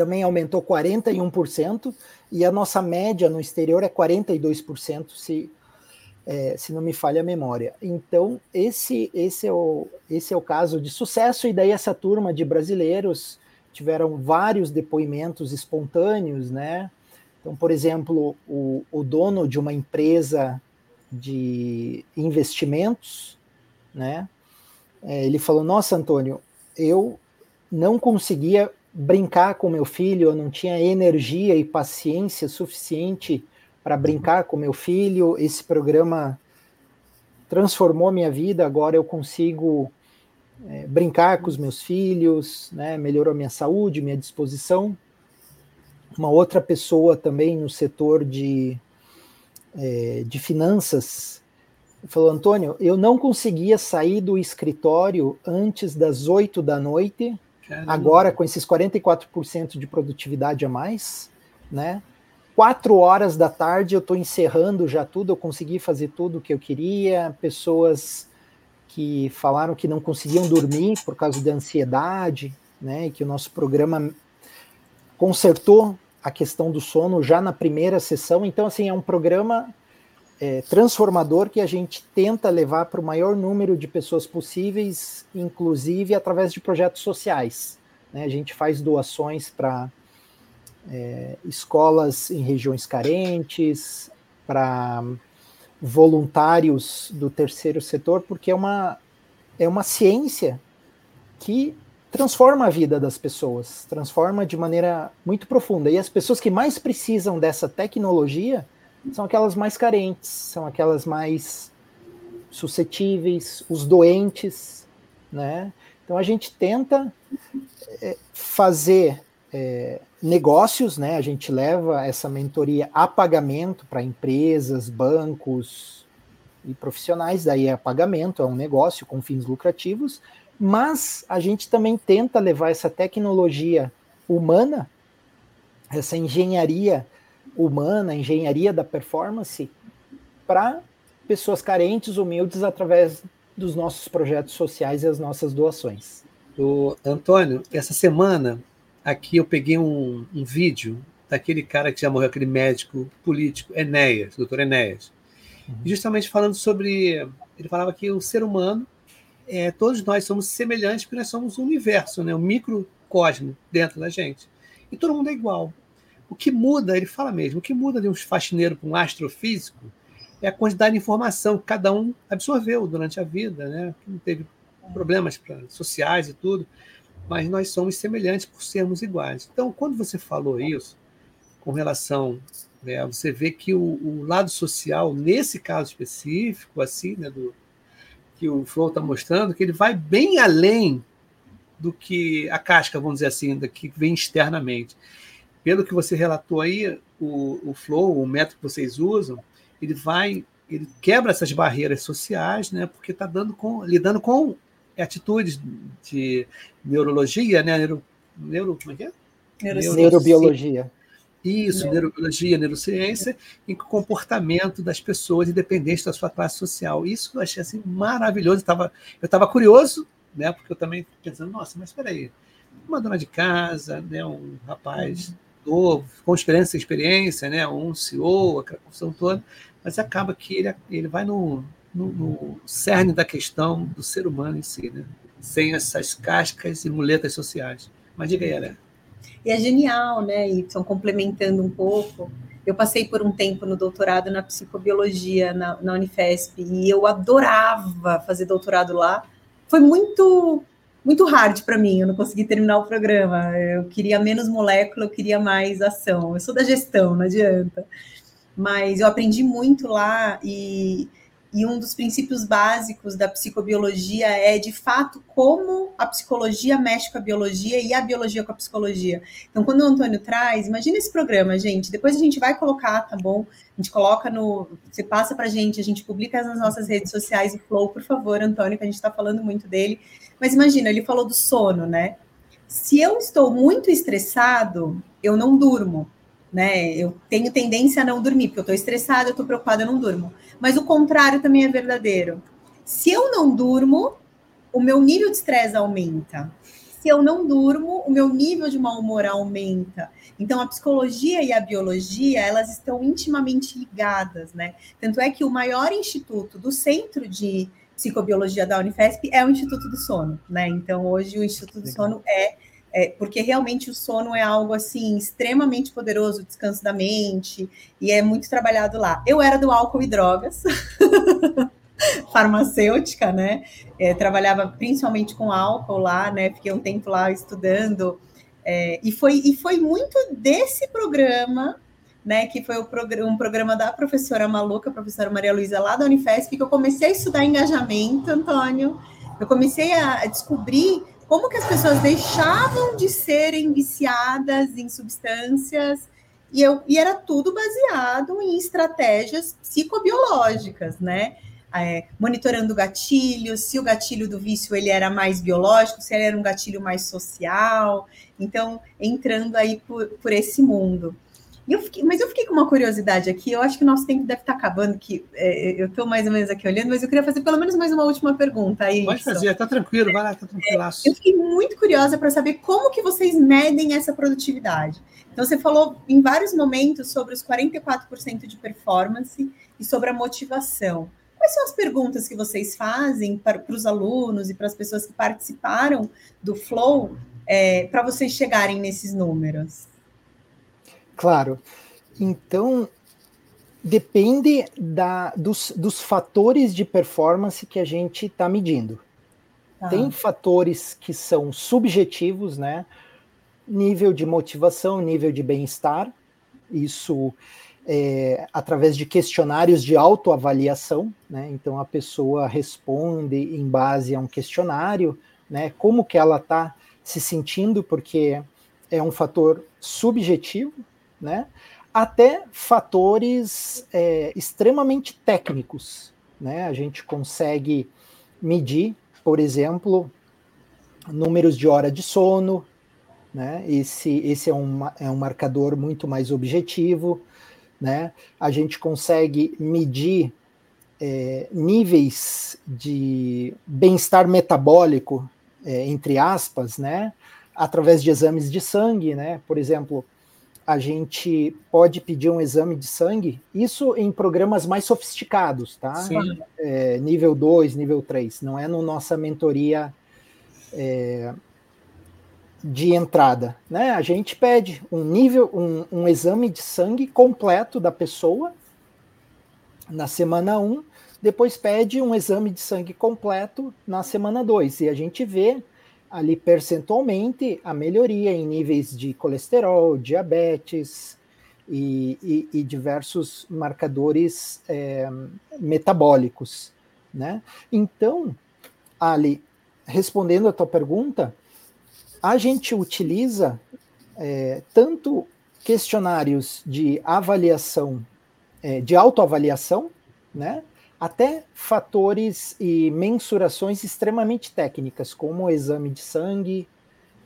C: também aumentou 41%, e a nossa média no exterior é 42%, se, é, se não me falha a memória. Então, esse, esse, é o, esse é o caso de sucesso, e daí essa turma de brasileiros tiveram vários depoimentos espontâneos, né? Então, por exemplo, o, o dono de uma empresa de investimentos, né? É, ele falou: Nossa, Antônio, eu não conseguia brincar com meu filho, eu não tinha energia e paciência suficiente para brincar com meu filho. Esse programa transformou minha vida, agora eu consigo é, brincar com os meus filhos, né, melhorou minha saúde, minha disposição. Uma outra pessoa também no setor de, é, de finanças falou, Antônio, eu não conseguia sair do escritório antes das 8 da noite, Caramba. agora com esses 44% de produtividade a mais, né? Quatro horas da tarde eu estou encerrando já tudo, eu consegui fazer tudo o que eu queria, pessoas que falaram que não conseguiam dormir por causa da ansiedade, né? E que o nosso programa consertou a questão do sono já na primeira sessão. Então, assim, é um programa é, transformador que a gente tenta levar para o maior número de pessoas possíveis, inclusive através de projetos sociais. Né? A gente faz doações para é, escolas em regiões carentes, para voluntários do terceiro setor, porque é uma, é uma ciência que transforma a vida das pessoas, transforma de maneira muito profunda. E as pessoas que mais precisam dessa tecnologia são aquelas mais carentes, são aquelas mais suscetíveis, os doentes, né? Então a gente tenta é, fazer é, negócios, né? A gente leva essa mentoria a pagamento para empresas, bancos e profissionais, daí é pagamento, é um negócio com fins lucrativos, mas a gente também tenta levar essa tecnologia humana, essa engenharia humana, engenharia da performance, para pessoas carentes, humildes, através dos nossos projetos sociais e as nossas doações.
A: O Antônio, essa semana aqui eu peguei um, um vídeo daquele cara que já morreu, aquele médico político, Enéas, doutor Enéas, uhum. justamente falando sobre. Ele falava que o ser humano, é, todos nós somos semelhantes porque nós somos um universo, né, um microcosmo dentro da gente. E todo mundo é igual. O que muda, ele fala mesmo, o que muda de um faxineiro para um astrofísico é a quantidade de informação que cada um absorveu durante a vida, né? Que não teve problemas sociais e tudo, mas nós somos semelhantes por sermos iguais. Então, quando você falou isso, com relação, né, você vê que o, o lado social, nesse caso específico, assim, né, do, que o Flow está mostrando, que ele vai bem além do que a casca, vamos dizer assim, que vem externamente pelo que você relatou aí, o, o flow, o método que vocês usam, ele vai, ele quebra essas barreiras sociais, né? Porque está dando com, lidando com atitudes de neurologia, né? Neuro, neuro, como é que é?
C: Neurobiologia.
A: Isso, Neuro. neurobiologia, neurociência e comportamento das pessoas, independente da sua classe social. Isso eu achei assim maravilhoso. Eu estava curioso, né? Porque eu também pensando, nossa, mas espera aí, uma dona de casa, né? Um rapaz uhum novo, com experiência experiência, né? um CEO, aquela confusão toda, mas acaba que ele, ele vai no, no, no cerne da questão do ser humano em si, né? sem essas cascas e muletas sociais. Mas diga aí, Alé.
B: E é genial, né, Y, complementando um pouco. Eu passei por um tempo no doutorado na psicobiologia na, na Unifesp e eu adorava fazer doutorado lá. Foi muito muito hard para mim, eu não consegui terminar o programa. Eu queria menos molécula, eu queria mais ação. Eu sou da gestão, não adianta. Mas eu aprendi muito lá e, e um dos princípios básicos da psicobiologia é, de fato, como a psicologia mexe com a biologia e a biologia com a psicologia. Então, quando o Antônio traz, imagina esse programa, gente. Depois a gente vai colocar, tá bom? A gente coloca no. Você passa para a gente, a gente publica nas nossas redes sociais o Flow, por favor, Antônio, que a gente está falando muito dele. Mas imagina, ele falou do sono, né? Se eu estou muito estressado, eu não durmo, né? Eu tenho tendência a não dormir, porque eu estou estressada, eu estou preocupada, eu não durmo. Mas o contrário também é verdadeiro. Se eu não durmo, o meu nível de estresse aumenta. Se eu não durmo, o meu nível de mau humor aumenta. Então, a psicologia e a biologia, elas estão intimamente ligadas, né? Tanto é que o maior instituto do centro de psicobiologia da Unifesp é o Instituto do Sono, né? Então, hoje o Instituto do Sono é, é, porque realmente o sono é algo assim extremamente poderoso, descanso da mente, e é muito trabalhado lá. Eu era do álcool e drogas, farmacêutica, né? É, trabalhava principalmente com álcool lá, né? Fiquei um tempo lá estudando. É, e, foi, e foi muito desse programa né, que foi um programa da professora maluca, a professora Maria Luísa, lá da Unifesp, que eu comecei a estudar engajamento, Antônio. Eu comecei a descobrir como que as pessoas deixavam de serem viciadas em substâncias, e, eu, e era tudo baseado em estratégias psicobiológicas, né? é, monitorando o gatilho, se o gatilho do vício ele era mais biológico, se ele era um gatilho mais social. Então, entrando aí por, por esse mundo. Eu fiquei, mas eu fiquei com uma curiosidade aqui. Eu acho que o nosso tempo deve estar acabando, que é, eu estou mais ou menos aqui olhando, mas eu queria fazer pelo menos mais uma última pergunta. Aí,
A: Pode fazer, tá tranquilo, vai lá, tá tranquilaço.
B: É, eu fiquei muito curiosa para saber como que vocês medem essa produtividade. Então, você falou em vários momentos sobre os 44% de performance e sobre a motivação. Quais são as perguntas que vocês fazem para, para os alunos e para as pessoas que participaram do Flow é, para vocês chegarem nesses números?
C: Claro. Então, depende da, dos, dos fatores de performance que a gente está medindo. Ah. Tem fatores que são subjetivos, né? Nível de motivação, nível de bem-estar, isso é, através de questionários de autoavaliação, né? Então a pessoa responde em base a um questionário, né? Como que ela está se sentindo, porque é um fator subjetivo, né? até fatores é, extremamente técnicos. Né? A gente consegue medir, por exemplo, números de hora de sono, né? esse, esse é, um, é um marcador muito mais objetivo. Né? A gente consegue medir é, níveis de bem-estar metabólico, é, entre aspas, né? através de exames de sangue, né? por exemplo, a gente pode pedir um exame de sangue, isso em programas mais sofisticados, tá? É, nível 2, nível 3, não é no nossa mentoria é, de entrada, né? A gente pede um nível, um, um exame de sangue completo da pessoa na semana 1, um, depois pede um exame de sangue completo na semana 2, e a gente vê ali percentualmente a melhoria em níveis de colesterol, diabetes e, e, e diversos marcadores é, metabólicos, né? Então, Ali, respondendo a tua pergunta, a gente utiliza é, tanto questionários de avaliação, é, de autoavaliação, né? Até fatores e mensurações extremamente técnicas, como o exame de sangue,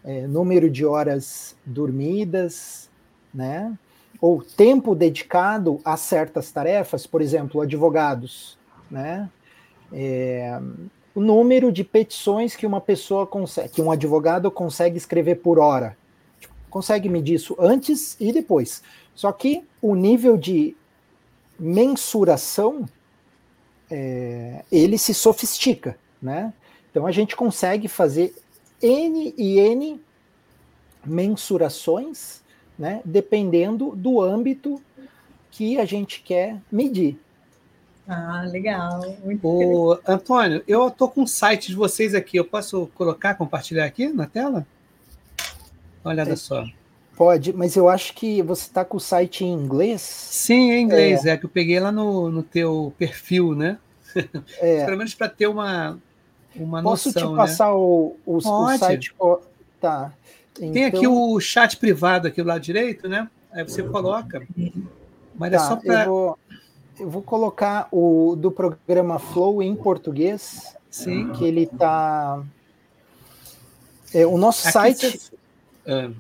C: é, número de horas dormidas, né? ou tempo dedicado a certas tarefas, por exemplo, advogados, né? É, o número de petições que uma pessoa consegue, que um advogado consegue escrever por hora. Tipo, consegue medir isso antes e depois. Só que o nível de mensuração é, ele se sofistica, né? Então a gente consegue fazer N e N mensurações, né? Dependendo do âmbito que a gente quer medir.
B: Ah, legal.
A: Muito Ô, Antônio, eu estou com o site de vocês aqui. Eu posso colocar, compartilhar aqui na tela? Olha é, só.
C: Pode, mas eu acho que você está com o site em inglês.
A: Sim, em inglês, é, é que eu peguei lá no, no teu perfil, né? É. Pelo menos para ter uma, uma
C: Posso
A: noção.
C: Posso te passar
A: né?
C: o, o, o, site? Tá.
A: Então... Tem aqui então o chat privado aqui do lado direito, né? Aí você coloca. Mas é tá, é só para.
C: Eu vou, eu vou colocar o do programa Flow em português.
A: Sim.
C: Que ele tá. É, o nosso aqui site. Você... Ah.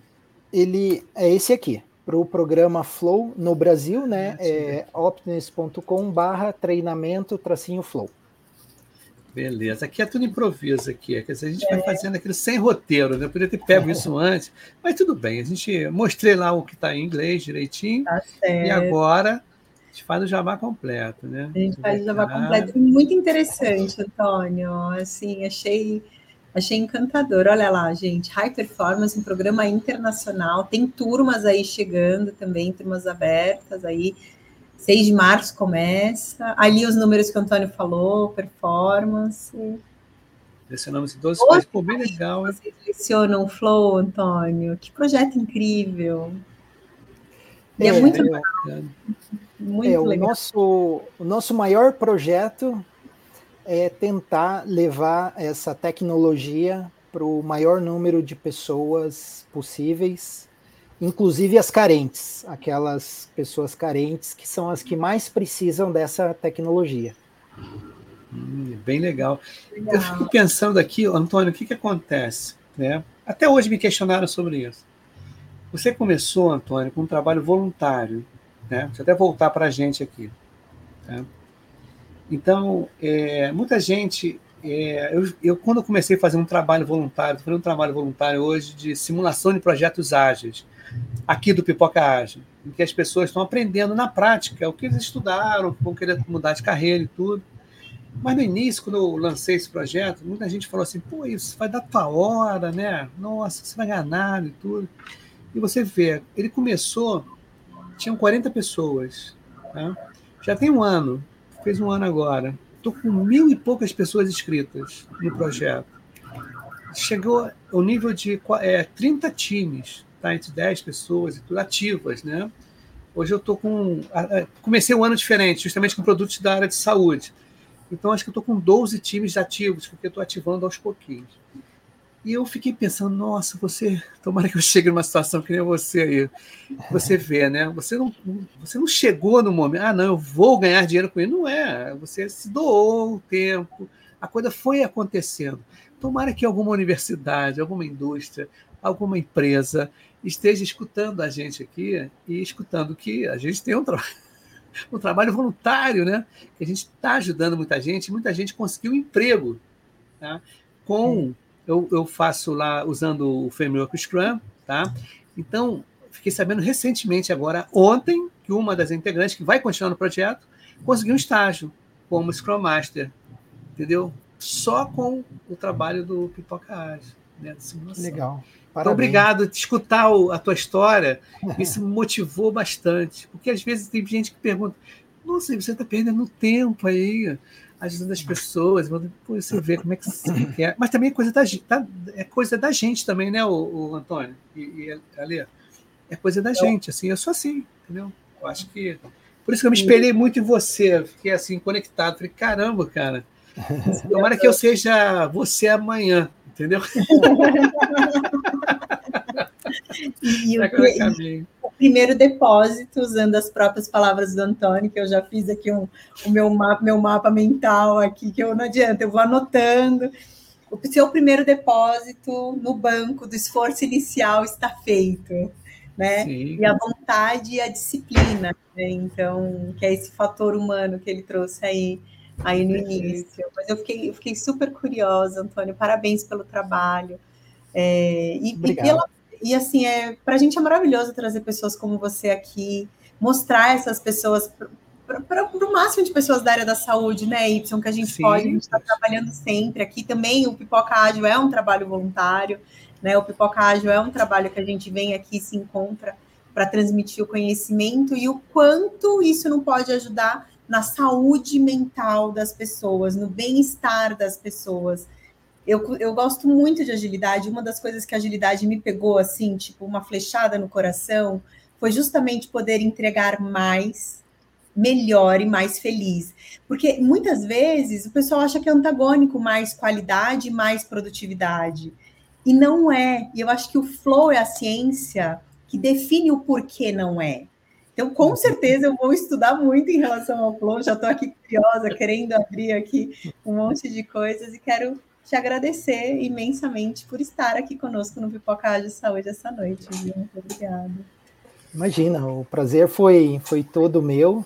C: Ele é esse aqui para o programa Flow no Brasil, né? Ah, é optines.com barra treinamento tracinho Flow.
A: Beleza, aqui é tudo improviso aqui, quer dizer, a gente é. vai fazendo aquilo sem roteiro, né? Eu podia ter pego isso antes, mas tudo bem, a gente mostrei lá o que está em inglês direitinho, tá e agora a gente faz o Java completo, né?
B: A gente faz o Java completo, muito interessante, Antônio, assim, achei Achei encantador. Olha lá, gente. High Performance, um programa internacional. Tem turmas aí chegando também, turmas abertas aí. 6 de março começa. Ali os números que o Antônio falou, performance.
A: Lecionamos em 12 coisas. Pô, bem legal.
B: Vocês lecionam o Flow, Antônio. Que projeto incrível.
C: E é, é muito, é, muito é, legal. O nosso, o nosso maior projeto é tentar levar essa tecnologia para o maior número de pessoas possíveis, inclusive as carentes, aquelas pessoas carentes que são as que mais precisam dessa tecnologia.
A: Hum, bem legal. legal. Eu fico pensando aqui, Antônio, o que, que acontece? Né? Até hoje me questionaram sobre isso. Você começou, Antônio, com um trabalho voluntário. Né? Deixa eu até voltar para a gente aqui. Tá? Então, é, muita gente. É, eu, eu, quando eu comecei a fazer um trabalho voluntário, fazendo um trabalho voluntário hoje de simulação de projetos ágeis, aqui do Pipoca Ágil, em que as pessoas estão aprendendo na prática o que eles estudaram, vão querer mudar de carreira e tudo. Mas no início, quando eu lancei esse projeto, muita gente falou assim: pô, isso vai dar tua hora, né? Nossa, você vai ganhar nada e tudo. E você vê, ele começou, tinham 40 pessoas. Tá? Já tem um ano, fez um ano agora. Estou com mil e poucas pessoas inscritas no projeto. Chegou ao nível de é, 30 times, tá? entre 10 pessoas ativas, né? Hoje eu estou com. Comecei um ano diferente, justamente com produtos da área de saúde. Então, acho que estou com 12 times ativos, porque estou ativando aos pouquinhos. E eu fiquei pensando, nossa, você, tomara que eu chegue numa situação que nem você aí. Você vê, né? Você não, você não chegou no momento, ah, não, eu vou ganhar dinheiro com ele. Não é. Você se doou o tempo, a coisa foi acontecendo. Tomara que alguma universidade, alguma indústria, alguma empresa esteja escutando a gente aqui e escutando que a gente tem um trabalho um trabalho voluntário, né? Que a gente está ajudando muita gente, muita gente conseguiu emprego. Tá? Com eu, eu faço lá usando o framework Scrum, tá? Então, fiquei sabendo recentemente, agora, ontem, que uma das integrantes, que vai continuar no projeto, conseguiu um estágio como Scrum Master, entendeu? Só com o trabalho do Pipoca Ágil, né?
C: Legal.
A: Então, obrigado. De escutar a tua história, isso me motivou bastante. Porque às vezes tem gente que pergunta: Nossa, você está perdendo tempo aí, ajudando as pessoas. Você vê como é que quer. Mas também é coisa da, tá, é coisa da gente também, né, o, o Antônio e, e? É coisa da gente, assim. Eu sou assim, entendeu? Eu acho que. Por isso que eu me espelhei muito em você. Fiquei assim, conectado. Falei: Caramba, cara. Tomara que eu seja você amanhã entendeu?
B: e, o, que, o, primeiro depósito, usando as próprias palavras do Antônio, que eu já fiz aqui um, o meu mapa, meu mapa mental aqui, que eu não adianta, eu vou anotando. O seu primeiro depósito no banco do esforço inicial está feito. Né? Sim. E a vontade e a disciplina, né? Então, que é esse fator humano que ele trouxe aí aí no início. Mas eu fiquei, eu fiquei super curiosa, Antônio. Parabéns pelo trabalho. É, e, e, pela, e, assim, é, para a gente é maravilhoso trazer pessoas como você aqui, mostrar essas pessoas para o máximo de pessoas da área da saúde, né, Y, que a gente Sim. pode, a gente está trabalhando sempre aqui. Também o Pipoca Ágil é um trabalho voluntário, né? O Pipoca Ágil é um trabalho que a gente vem aqui se encontra para transmitir o conhecimento e o quanto isso não pode ajudar na saúde mental das pessoas, no bem-estar das pessoas. Eu, eu gosto muito de agilidade. Uma das coisas que a agilidade me pegou, assim, tipo, uma flechada no coração, foi justamente poder entregar mais, melhor e mais feliz. Porque muitas vezes o pessoal acha que é antagônico mais qualidade e mais produtividade. E não é. E eu acho que o flow é a ciência que define o porquê não é. Então, com certeza, eu vou estudar muito em relação ao flow. Já estou aqui curiosa, querendo abrir aqui um monte de coisas e quero te agradecer imensamente por estar aqui conosco no Pipoca de Saúde essa noite. Viu? Muito obrigada.
C: Imagina, o prazer foi, foi todo meu.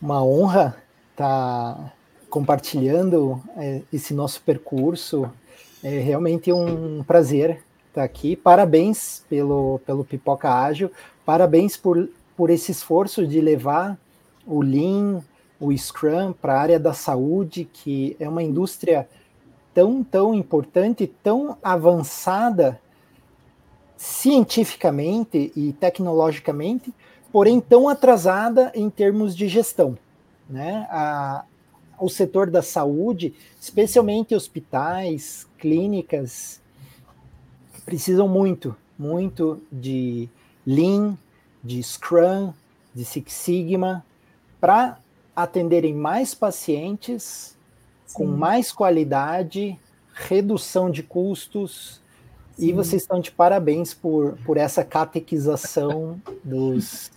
C: Uma honra estar tá compartilhando é, esse nosso percurso. É realmente um prazer estar tá aqui. Parabéns pelo, pelo Pipoca Ágil. Parabéns por por esse esforço de levar o Lean, o Scrum para a área da saúde, que é uma indústria tão, tão importante, tão avançada cientificamente e tecnologicamente, porém tão atrasada em termos de gestão. Né? A, o setor da saúde, especialmente hospitais, clínicas, precisam muito, muito de Lean, de Scrum, de Six Sigma, para atenderem mais pacientes. Com mais qualidade, redução de custos. Sim. E vocês estão de parabéns por, por essa catequização dos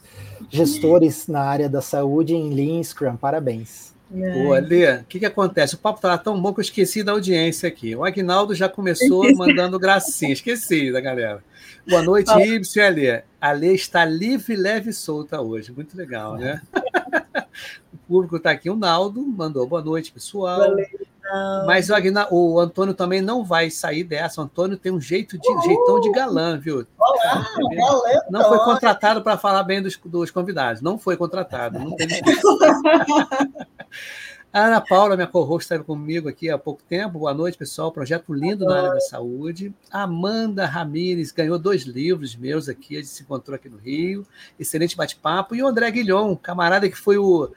C: gestores na área da saúde em Lean Scrum. Parabéns.
A: Ô, Lê, o que, que acontece? O papo estava tão bom que eu esqueci da audiência aqui. O Agnaldo já começou mandando gracinha. Esqueci da galera. Boa noite. Ibsen e Alê. A Lê está livre, leve e solta hoje. Muito legal, né? público está aqui. O Naldo mandou boa noite, pessoal. Valeu. Mas o, Agna, o Antônio também não vai sair dessa. O Antônio tem um jeito de jeitão de galã, viu? Olá, não foi contratado para falar bem dos, dos convidados. Não foi contratado. Não teve A Ana Paula, minha co-host, estava comigo aqui há pouco tempo. Boa noite, pessoal. Projeto lindo na área da saúde. Amanda Ramires ganhou dois livros meus aqui. A gente se encontrou aqui no Rio. Excelente bate-papo. E o André Guilhom, camarada que foi o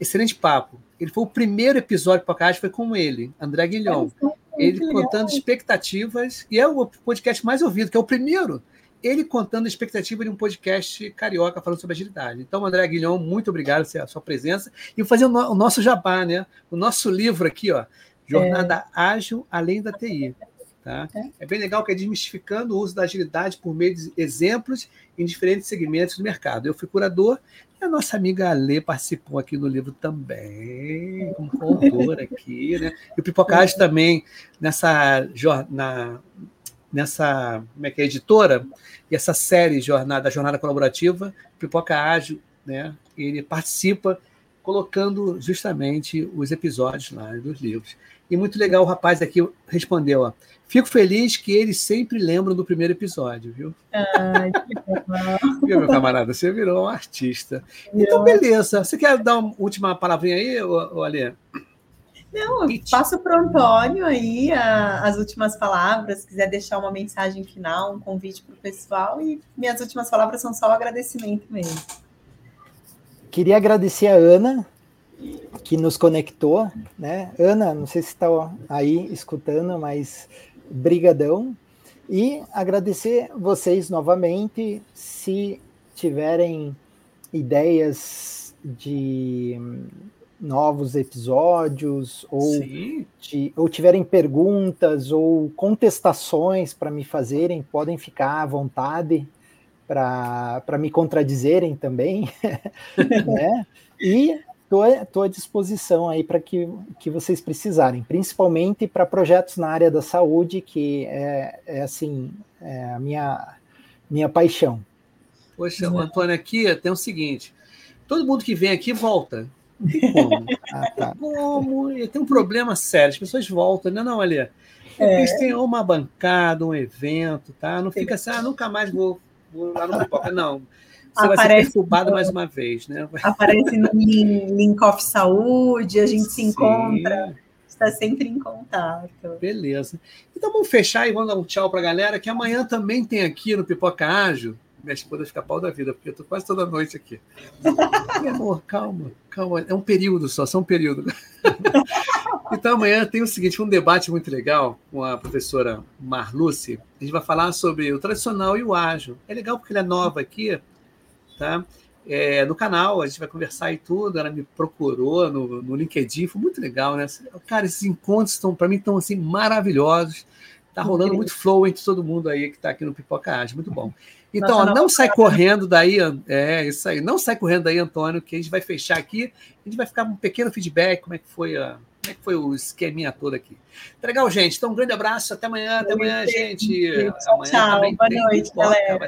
A: excelente papo. Ele foi o primeiro episódio do podcast, foi com ele, André Guilhom. Ele contando expectativas, e é o podcast mais ouvido, que é o primeiro. Ele contando a expectativa de um podcast carioca falando sobre agilidade. Então, André Guilhom, muito obrigado pela sua presença. E fazer o nosso jabá, né? O nosso livro aqui, ó, Jornada é. Ágil Além da TI. Tá? É. é bem legal que é desmistificando o uso da agilidade por meio de exemplos em diferentes segmentos do mercado. Eu fui curador e a nossa amiga Alê participou aqui no livro também, como coautora aqui, né? E o Pipocage é. também, nessa, na, nessa como é que é, editora, e essa série jornada, Jornada Colaborativa, Pipoca Ágil, né? ele participa colocando justamente os episódios lá dos livros. E muito legal, o rapaz aqui respondeu, ó, Fico feliz que eles sempre lembram do primeiro episódio, viu? Ai, que legal. viu, meu camarada? Você virou um artista. Então, beleza. Você quer dar uma última palavrinha aí, Alê?
B: Não, eu passo para o Antônio aí a, as últimas palavras, se quiser deixar uma mensagem final, um convite para o pessoal, e minhas últimas palavras são só o agradecimento mesmo.
C: Queria agradecer a Ana, que nos conectou, né? Ana, não sei se está aí escutando, mas brigadão e agradecer vocês novamente se tiverem ideias de novos episódios ou, de, ou tiverem perguntas ou contestações para me fazerem, podem ficar à vontade para me contradizerem também, né? E estou à disposição aí para que, que vocês precisarem, principalmente para projetos na área da saúde, que é, é assim, é a minha, minha paixão.
A: Poxa, o Antônio, aqui tem o seguinte: todo mundo que vem aqui volta. Não tem como. ah, tá. como? Tem um problema sério, as pessoas voltam. Não, não, olha. É. Eles têm uma bancada, um evento, tá? Não fica assim, ah, nunca mais vou, vou lá no pipoca. Não você aparece, vai ser perturbado mais uma vez, né?
B: Aparece no Link Off Saúde, a gente Sim. se encontra, está sempre em contato.
A: Beleza. Então vamos fechar e vamos dar um tchau para a galera, que amanhã também tem aqui no Pipoca Ágil. Minha esposa fica pau da vida, porque eu estou quase toda noite aqui. Meu amor, calma, calma. É um período só, só um período. Então amanhã tem o seguinte, um debate muito legal com a professora Marluce. A gente vai falar sobre o tradicional e o ágil. É legal porque ele é nova aqui, tá? É, no canal, a gente vai conversar e tudo. Ela me procurou no, no LinkedIn, foi muito legal, né? Cara, esses encontros estão, para mim, estão assim, maravilhosos. Tá rolando muito flow entre todo mundo aí que está aqui no Pipoca Ágil, muito bom. Então, ó, não sai correndo daí, é isso aí, não sai correndo daí, Antônio, que a gente vai fechar aqui, a gente vai ficar um pequeno feedback, como é que foi a, como é que foi o esqueminha todo aqui. Tá legal, gente. Então, um grande abraço, até amanhã, até amanhã, gente.
B: Tchau, amanhã tchau, boa noite, galera.